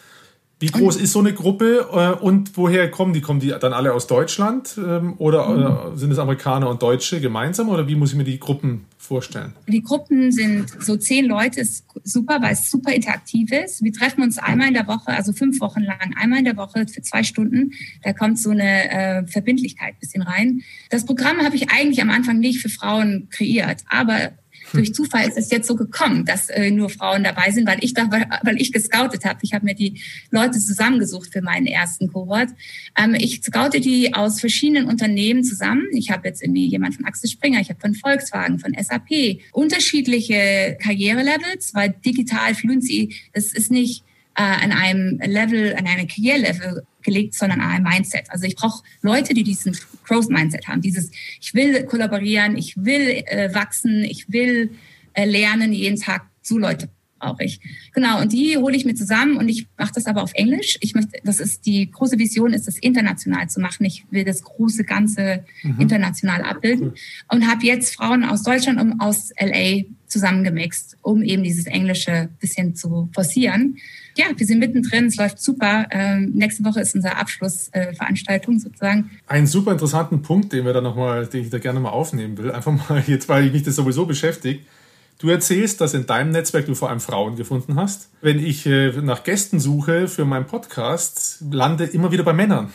Wie groß ist so eine Gruppe äh, und woher kommen die? Kommen die dann alle aus Deutschland ähm, oder, mhm. oder sind es Amerikaner und Deutsche gemeinsam oder wie muss ich mir die Gruppen vorstellen? Die Gruppen sind so zehn Leute, ist super, weil es super interaktiv ist. Wir treffen uns einmal in der Woche, also fünf Wochen lang, einmal in der Woche für zwei Stunden. Da kommt so eine äh, Verbindlichkeit bisschen rein. Das Programm habe ich eigentlich am Anfang nicht für Frauen kreiert, aber durch Zufall ist es jetzt so gekommen, dass äh, nur Frauen dabei sind, weil ich da, weil ich gescoutet habe. Ich habe mir die Leute zusammengesucht für meinen ersten Kohort. Ähm, ich scoute die aus verschiedenen Unternehmen zusammen. Ich habe jetzt irgendwie jemand von Axel Springer, ich habe von Volkswagen, von SAP, unterschiedliche Karrierelevels, weil digital Fluency, das ist nicht äh, an einem Level, an einem Karrierelevel gelegt, sondern an einem Mindset. Also ich brauche Leute, die diesen Growth Mindset haben. Dieses, ich will kollaborieren, ich will äh, wachsen, ich will äh, lernen jeden Tag. So Leute brauche ich. Genau, und die hole ich mir zusammen und ich mache das aber auf Englisch. Ich möchte, das ist die große Vision, ist das international zu machen. Ich will das große Ganze mhm. international abbilden und habe jetzt Frauen aus Deutschland und aus LA zusammengemixt, um eben dieses Englische bisschen zu forcieren ja, wir sind mittendrin, es läuft super. Ähm, nächste Woche ist unsere Abschlussveranstaltung äh, sozusagen. Einen super interessanten Punkt, den wir da noch mal, den ich da gerne mal aufnehmen will, einfach mal jetzt, weil mich das sowieso beschäftigt. Du erzählst, dass in deinem Netzwerk du vor allem Frauen gefunden hast. Wenn ich äh, nach Gästen suche für meinen Podcast, lande immer wieder bei Männern.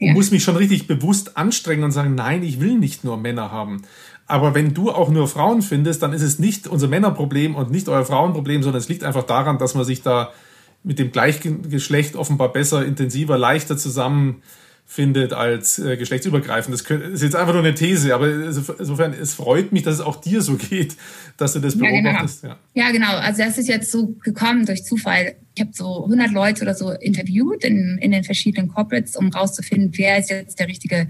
Und ja. muss mich schon richtig bewusst anstrengen und sagen, nein, ich will nicht nur Männer haben. Aber wenn du auch nur Frauen findest, dann ist es nicht unser Männerproblem und nicht euer Frauenproblem, sondern es liegt einfach daran, dass man sich da mit dem Gleichgeschlecht offenbar besser, intensiver, leichter zusammenfindet als äh, geschlechtsübergreifend. Das ist jetzt einfach nur eine These, aber insofern, es freut mich, dass es auch dir so geht, dass du das beobachtest. Ja, genau. Ja. ja, genau. Also das ist jetzt so gekommen durch Zufall. Ich habe so 100 Leute oder so interviewt in, in den verschiedenen Corporates, um rauszufinden, wer ist jetzt der richtige,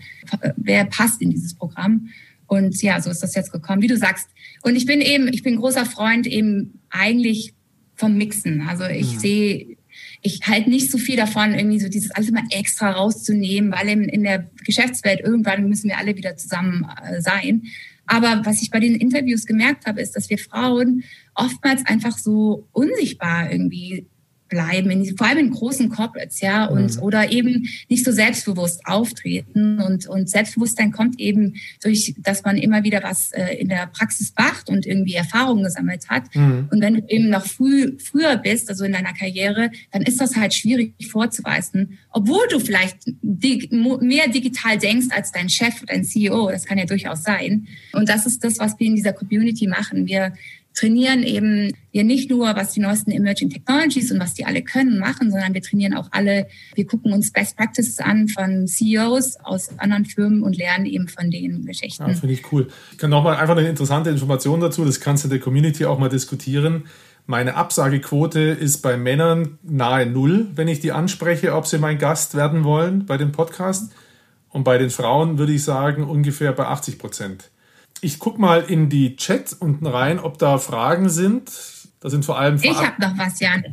wer passt in dieses Programm. Und ja, so ist das jetzt gekommen, wie du sagst. Und ich bin eben, ich bin großer Freund eben eigentlich vom Mixen. Also ich ja. sehe, ich halte nicht so viel davon, irgendwie so dieses alles immer extra rauszunehmen, weil in, in der Geschäftswelt irgendwann müssen wir alle wieder zusammen äh, sein. Aber was ich bei den Interviews gemerkt habe, ist, dass wir Frauen oftmals einfach so unsichtbar irgendwie bleiben, in, vor allem in großen Corporates, ja, und mhm. oder eben nicht so selbstbewusst auftreten. Und, und Selbstbewusstsein kommt eben durch, dass man immer wieder was äh, in der Praxis macht und irgendwie Erfahrungen gesammelt hat. Mhm. Und wenn du eben noch früh, früher bist, also in deiner Karriere, dann ist das halt schwierig vorzuweisen, obwohl du vielleicht dig mehr digital denkst als dein Chef oder dein CEO. Das kann ja durchaus sein. Und das ist das, was wir in dieser Community machen. Wir trainieren eben wir nicht nur, was die neuesten Emerging Technologies und was die alle können, machen, sondern wir trainieren auch alle, wir gucken uns Best Practices an von CEOs aus anderen Firmen und lernen eben von den Geschichten. Ja, finde ich cool. Ich kann nochmal einfach eine interessante Information dazu, das kannst du in der Community auch mal diskutieren. Meine Absagequote ist bei Männern nahe Null, wenn ich die anspreche, ob sie mein Gast werden wollen bei dem Podcast. Und bei den Frauen würde ich sagen ungefähr bei 80 Prozent. Ich gucke mal in die Chat unten rein, ob da Fragen sind. Da sind vor allem. Ich habe noch was, Jan.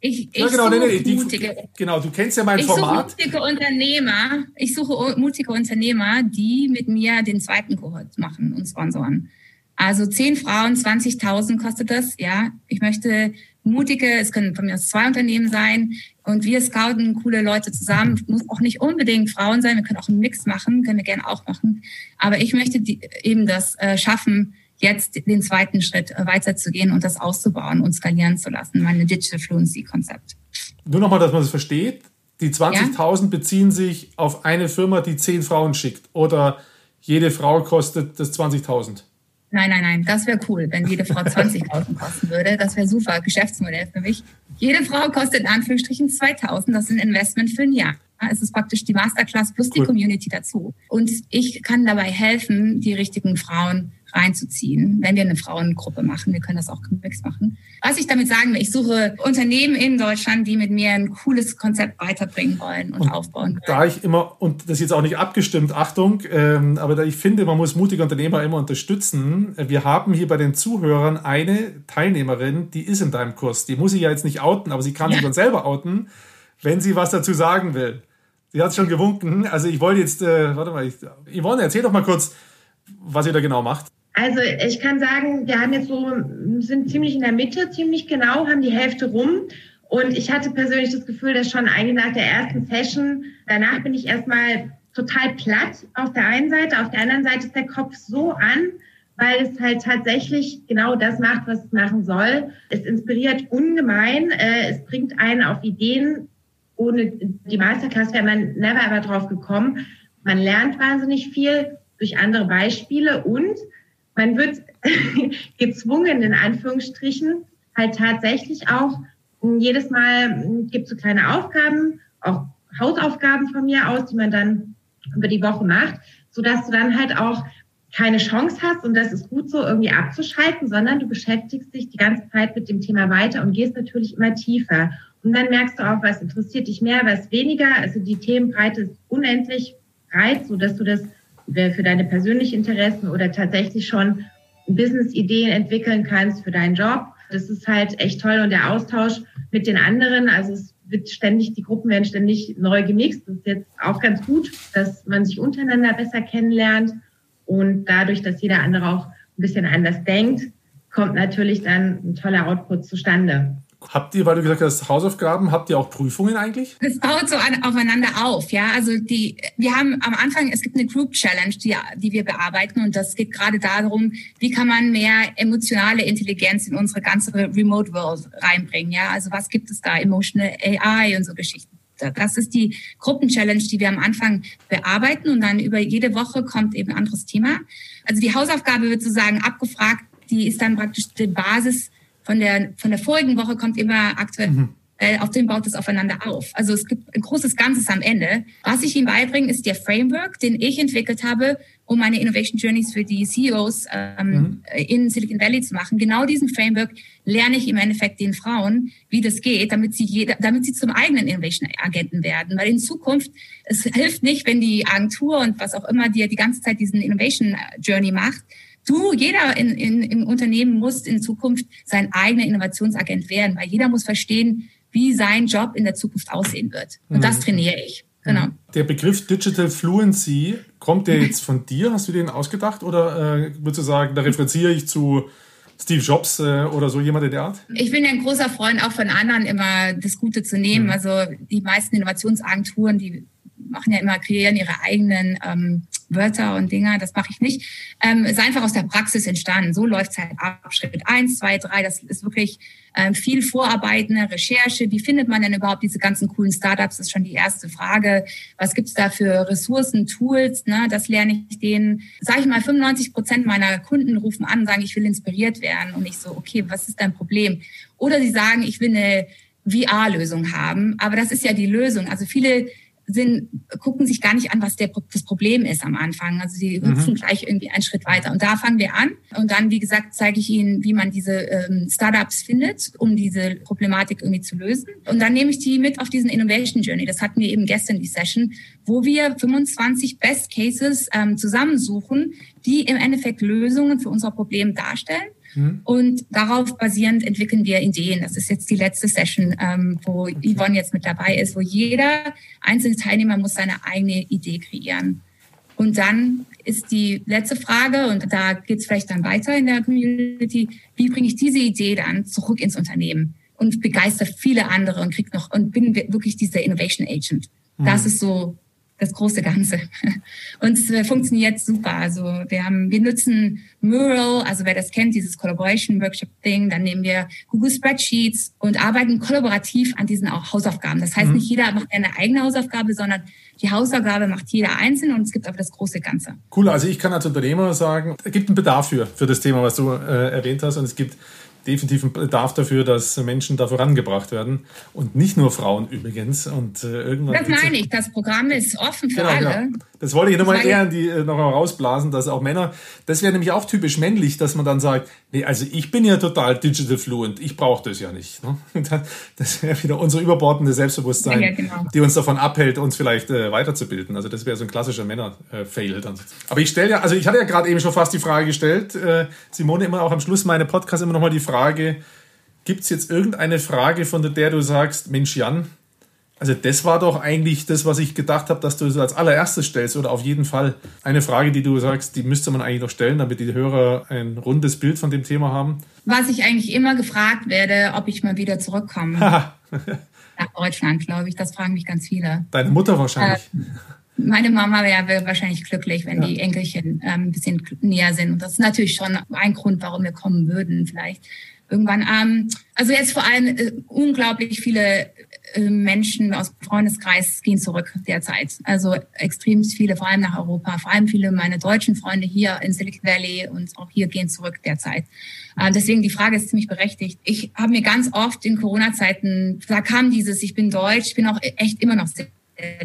Ich, ich ja, genau, nee, nee, die, mutige, genau, du kennst ja mein ich Format. Suche mutige Unternehmer, ich suche mutige Unternehmer, die mit mir den zweiten Kohort machen und sponsoren. Also zehn Frauen, 20.000 kostet das. Ja, ich möchte mutige, es können von mir aus zwei Unternehmen sein und wir scouten coole Leute zusammen. Muss auch nicht unbedingt Frauen sein, wir können auch einen Mix machen, können wir gerne auch machen. Aber ich möchte die, eben das äh, schaffen, jetzt den zweiten Schritt äh, weiterzugehen und das auszubauen und skalieren zu lassen, meine Digital Fluency Konzept. Nur nochmal, dass man das versteht. Die 20.000 ja? beziehen sich auf eine Firma, die zehn Frauen schickt oder jede Frau kostet das 20.000. Nein, nein, nein, das wäre cool, wenn jede Frau 20.000 kosten würde. Das wäre super, Geschäftsmodell für mich. Jede Frau kostet in Anführungsstrichen 2.000, das ist ein Investment für ein Jahr. Es ist praktisch die Masterclass plus cool. die Community dazu. Und ich kann dabei helfen, die richtigen Frauen reinzuziehen, wenn wir eine Frauengruppe machen. Wir können das auch gemix machen. Was ich damit sagen will, ich suche Unternehmen in Deutschland, die mit mir ein cooles Konzept weiterbringen wollen und, und aufbauen wollen. Da ich immer, und das ist jetzt auch nicht abgestimmt, Achtung, ähm, aber da ich finde, man muss mutige Unternehmer immer unterstützen. Wir haben hier bei den Zuhörern eine Teilnehmerin, die ist in deinem Kurs. Die muss ich ja jetzt nicht outen, aber sie kann ja. sich dann selber outen, wenn sie was dazu sagen will. Sie hat schon gewunken. Also ich wollte jetzt, äh, warte mal, ich, Yvonne, erzähl doch mal kurz, was ihr da genau macht. Also ich kann sagen, wir haben jetzt so, sind ziemlich in der Mitte, ziemlich genau, haben die Hälfte rum. Und ich hatte persönlich das Gefühl, dass schon eigentlich nach der ersten Session, danach bin ich erstmal total platt auf der einen Seite, auf der anderen Seite ist der Kopf so an, weil es halt tatsächlich genau das macht, was es machen soll. Es inspiriert ungemein, äh, es bringt einen auf Ideen. Ohne die Masterclass wäre man never ever drauf gekommen. Man lernt wahnsinnig viel durch andere Beispiele und man wird gezwungen, in Anführungsstrichen, halt tatsächlich auch jedes Mal gibt es so kleine Aufgaben, auch Hausaufgaben von mir aus, die man dann über die Woche macht, so dass du dann halt auch keine Chance hast, und das ist gut so, irgendwie abzuschalten, sondern du beschäftigst dich die ganze Zeit mit dem Thema weiter und gehst natürlich immer tiefer. Und dann merkst du auch, was interessiert dich mehr, was weniger. Also die Themenbreite ist unendlich breit, so dass du das für deine persönlichen Interessen oder tatsächlich schon Business-Ideen entwickeln kannst für deinen Job. Das ist halt echt toll und der Austausch mit den anderen, also es wird ständig, die Gruppen werden ständig neu gemixt. Das ist jetzt auch ganz gut, dass man sich untereinander besser kennenlernt und dadurch, dass jeder andere auch ein bisschen anders denkt, kommt natürlich dann ein toller Output zustande. Habt ihr, weil du gesagt hast, Hausaufgaben, habt ihr auch Prüfungen eigentlich? Es baut so an, aufeinander auf, ja. Also die, wir haben am Anfang, es gibt eine Group Challenge, die, die wir bearbeiten und das geht gerade darum, wie kann man mehr emotionale Intelligenz in unsere ganze Remote World reinbringen, ja. Also was gibt es da? Emotional AI und so Geschichten. Das ist die Gruppenchallenge, die wir am Anfang bearbeiten und dann über jede Woche kommt eben ein anderes Thema. Also die Hausaufgabe wird sozusagen abgefragt, die ist dann praktisch die Basis von der, von der vorigen Woche kommt immer aktuell, mhm. äh, auf dem baut es aufeinander auf. Also es gibt ein großes Ganzes am Ende. Was ich ihm beibringe, ist der Framework, den ich entwickelt habe, um meine Innovation Journeys für die CEOs ähm, mhm. in Silicon Valley zu machen. Genau diesen Framework lerne ich im Endeffekt den Frauen, wie das geht, damit sie jeder, damit sie zum eigenen Innovation Agenten werden. Weil in Zukunft, es hilft nicht, wenn die Agentur und was auch immer dir die ganze Zeit diesen Innovation Journey macht, Du, jeder in, in, im Unternehmen muss in Zukunft sein eigener Innovationsagent werden, weil jeder muss verstehen, wie sein Job in der Zukunft aussehen wird. Und mhm. das trainiere ich. Genau. Der Begriff Digital Fluency, kommt der jetzt von dir? Hast du den ausgedacht? Oder äh, würdest du sagen, da referenziere ich zu Steve Jobs äh, oder so jemand in der Art? Ich bin ja ein großer Freund auch von anderen immer das Gute zu nehmen. Mhm. Also die meisten Innovationsagenturen, die machen ja immer, kreieren ihre eigenen ähm, Wörter und Dinger, das mache ich nicht. Ähm, ist einfach aus der Praxis entstanden. So läuft es halt ab. Schritt eins, zwei, drei, das ist wirklich ähm, viel Vorarbeiten, Recherche. Wie findet man denn überhaupt diese ganzen coolen Startups? Das ist schon die erste Frage. Was gibt's da für Ressourcen, Tools? Ne? Das lerne ich denen. Sage ich mal, 95 Prozent meiner Kunden rufen an sagen, ich will inspiriert werden. Und ich so, okay, was ist dein Problem? Oder sie sagen, ich will eine VR-Lösung haben. Aber das ist ja die Lösung. Also viele sind, gucken sich gar nicht an, was der, das Problem ist am Anfang. Also sie hüpfen mhm. gleich irgendwie einen Schritt weiter. Und da fangen wir an. Und dann, wie gesagt, zeige ich ihnen, wie man diese ähm, Startups findet, um diese Problematik irgendwie zu lösen. Und dann nehme ich die mit auf diesen Innovation Journey. Das hatten wir eben gestern die Session, wo wir 25 Best Cases ähm, zusammensuchen, die im Endeffekt Lösungen für unser Problem darstellen. Mhm. Und darauf basierend entwickeln wir Ideen. Das ist jetzt die letzte Session, ähm, wo okay. Yvonne jetzt mit dabei ist, wo jeder einzelne Teilnehmer muss seine eigene Idee kreieren. Und dann ist die letzte Frage, und da geht es vielleicht dann weiter in der Community, wie bringe ich diese Idee dann zurück ins Unternehmen und begeister viele andere und krieg noch und bin wirklich dieser Innovation Agent. Das mhm. ist so das große Ganze. Und es äh, funktioniert super. Also wir haben, wir nutzen Mural, also wer das kennt, dieses Collaboration Workshop Ding, dann nehmen wir Google Spreadsheets und arbeiten kollaborativ an diesen auch Hausaufgaben. Das heißt, mhm. nicht jeder macht eine eigene Hausaufgabe, sondern die Hausaufgabe macht jeder einzeln und es gibt aber das große Ganze. Cool, also ich kann als Unternehmer sagen, es gibt einen Bedarf für, für das Thema, was du äh, erwähnt hast und es gibt definitiv ein Bedarf dafür, dass Menschen da vorangebracht werden. Und nicht nur Frauen übrigens. Und, äh, irgendwann das meine ich, das Programm ist offen für genau, alle. Genau. Das wollte ich nochmal eher die, äh, noch rausblasen, dass auch Männer, das wäre nämlich auch typisch männlich, dass man dann sagt, nee, also ich bin ja total digital fluent, ich brauche das ja nicht. Ne? Das wäre wieder unser überbordende Selbstbewusstsein, ja, genau. die uns davon abhält, uns vielleicht äh, weiterzubilden. Also das wäre so ein klassischer Männer-Fail dann. Aber ich stelle ja, also ich hatte ja gerade eben schon fast die Frage gestellt, äh, Simone, immer auch am Schluss meine Podcast immer nochmal die Frage, gibt es jetzt irgendeine Frage, von der du sagst, Mensch Jan, Also das war doch eigentlich das, was ich gedacht habe, dass du es als allererstes stellst oder auf jeden Fall eine Frage, die du sagst, die müsste man eigentlich noch stellen, damit die Hörer ein rundes Bild von dem Thema haben. Was ich eigentlich immer gefragt werde, ob ich mal wieder zurückkomme. Nach Deutschland, glaube ich. Das fragen mich ganz viele. Deine Mutter wahrscheinlich. Äh, meine Mama wäre wahrscheinlich glücklich, wenn ja. die Enkelchen ähm, ein bisschen näher sind. Und das ist natürlich schon ein Grund, warum wir kommen würden, vielleicht irgendwann. Ähm, also jetzt vor allem äh, unglaublich viele äh, Menschen aus dem Freundeskreis gehen zurück derzeit. Also extrem viele, vor allem nach Europa. Vor allem viele meiner deutschen Freunde hier in Silicon Valley und auch hier gehen zurück derzeit. Äh, deswegen die Frage ist ziemlich berechtigt. Ich habe mir ganz oft in Corona-Zeiten, da kam dieses, ich bin deutsch, ich bin auch echt immer noch sehr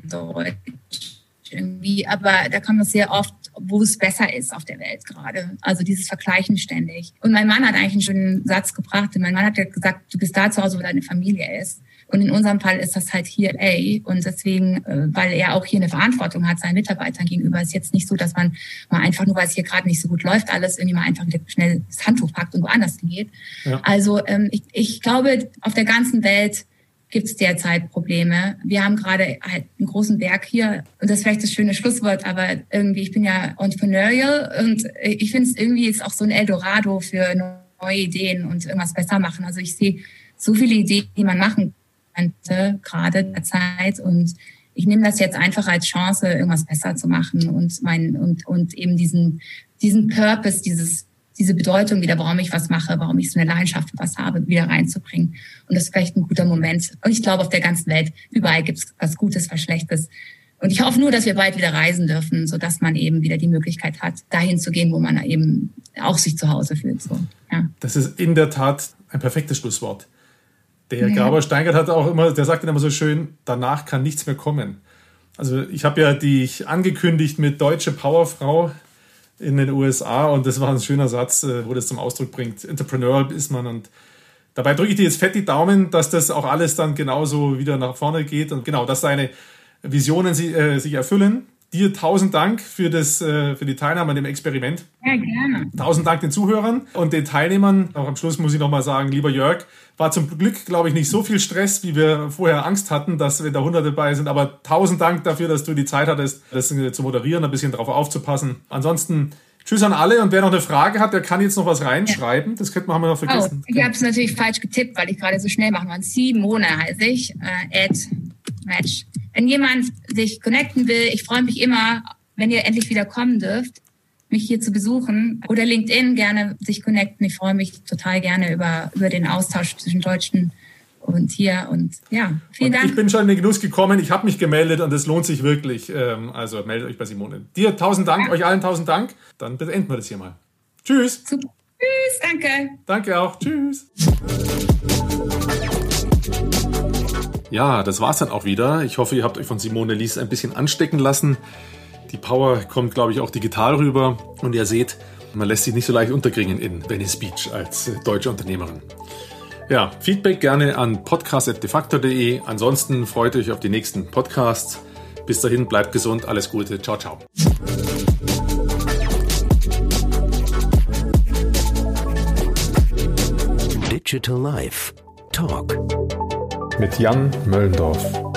deutsch irgendwie, aber da kam das sehr oft, wo es besser ist auf der Welt gerade. Also dieses Vergleichen ständig. Und mein Mann hat eigentlich einen schönen Satz gebracht. Mein Mann hat ja gesagt, du bist da zu Hause, wo deine Familie ist. Und in unserem Fall ist das halt hier LA. Und deswegen, äh, weil er auch hier eine Verantwortung hat seinen Mitarbeitern gegenüber, ist jetzt nicht so, dass man mal einfach nur, weil es hier gerade nicht so gut läuft, alles irgendwie mal einfach schnell das Handtuch packt und woanders hingeht. Ja. Also ähm, ich, ich glaube, auf der ganzen Welt gibt es derzeit Probleme. Wir haben gerade halt einen großen Berg hier und das ist vielleicht das schöne Schlusswort, aber irgendwie, ich bin ja entrepreneurial und ich finde es irgendwie jetzt auch so ein Eldorado für neue Ideen und irgendwas besser machen. Also ich sehe so viele Ideen, die man machen könnte, gerade derzeit und ich nehme das jetzt einfach als Chance, irgendwas besser zu machen und mein und und eben diesen diesen Purpose, dieses diese Bedeutung wieder, warum ich was mache, warum ich so eine Leidenschaft für was habe, wieder reinzubringen. Und das ist vielleicht ein guter Moment. Und ich glaube, auf der ganzen Welt, überall gibt es was Gutes, was Schlechtes. Und ich hoffe nur, dass wir bald wieder reisen dürfen, so dass man eben wieder die Möglichkeit hat, dahin zu gehen, wo man eben auch sich zu Hause fühlt. So, ja. Das ist in der Tat ein perfektes Schlusswort. Der ja. Graber Steingart hat auch immer, der sagt immer so schön, danach kann nichts mehr kommen. Also ich habe ja dich angekündigt mit deutsche Powerfrau in den USA und das war ein schöner Satz, äh, wo das zum Ausdruck bringt. Entrepreneurial ist man und dabei drücke ich dir jetzt fett die Daumen, dass das auch alles dann genauso wieder nach vorne geht und genau, dass deine Visionen äh, sich erfüllen. Dir tausend Dank für, das, äh, für die Teilnahme an dem Experiment. Ja, gerne. Tausend Dank den Zuhörern und den Teilnehmern. Auch am Schluss muss ich nochmal sagen, lieber Jörg, war zum Glück, glaube ich, nicht so viel Stress, wie wir vorher Angst hatten, dass wir da Hunderte dabei sind. Aber tausend Dank dafür, dass du die Zeit hattest, das zu moderieren, ein bisschen drauf aufzupassen. Ansonsten Tschüss an alle und wer noch eine Frage hat, der kann jetzt noch was reinschreiben. Ja. Das könnte man haben wir noch vergessen. Oh, ich habe es natürlich falsch getippt, weil ich gerade so schnell machen. Simone heiße ich. Äh, at Match. Wenn jemand sich connecten will, ich freue mich immer, wenn ihr endlich wieder kommen dürft, mich hier zu besuchen oder LinkedIn gerne sich connecten. Ich freue mich total gerne über, über den Austausch zwischen Deutschen und hier und ja, vielen und Dank. Ich bin schon in den Genuss gekommen, ich habe mich gemeldet und es lohnt sich wirklich. Ähm, also meldet euch bei Simone. Dir tausend Dank, ja. euch allen tausend Dank. Dann beenden wir das hier mal. Tschüss. Super. Tschüss, danke. Danke auch. Tschüss. Ja, das war's dann auch wieder. Ich hoffe, ihr habt euch von Simone Lies ein bisschen anstecken lassen. Die Power kommt, glaube ich, auch digital rüber. Und ihr seht, man lässt sich nicht so leicht unterkriegen in Venice Beach als äh, deutsche Unternehmerin. Ja, Feedback gerne an podcast.defacto.de. Ansonsten freut euch auf die nächsten Podcasts. Bis dahin, bleibt gesund, alles Gute. Ciao, ciao. Digital Life Talk mit Jan Möllendorf.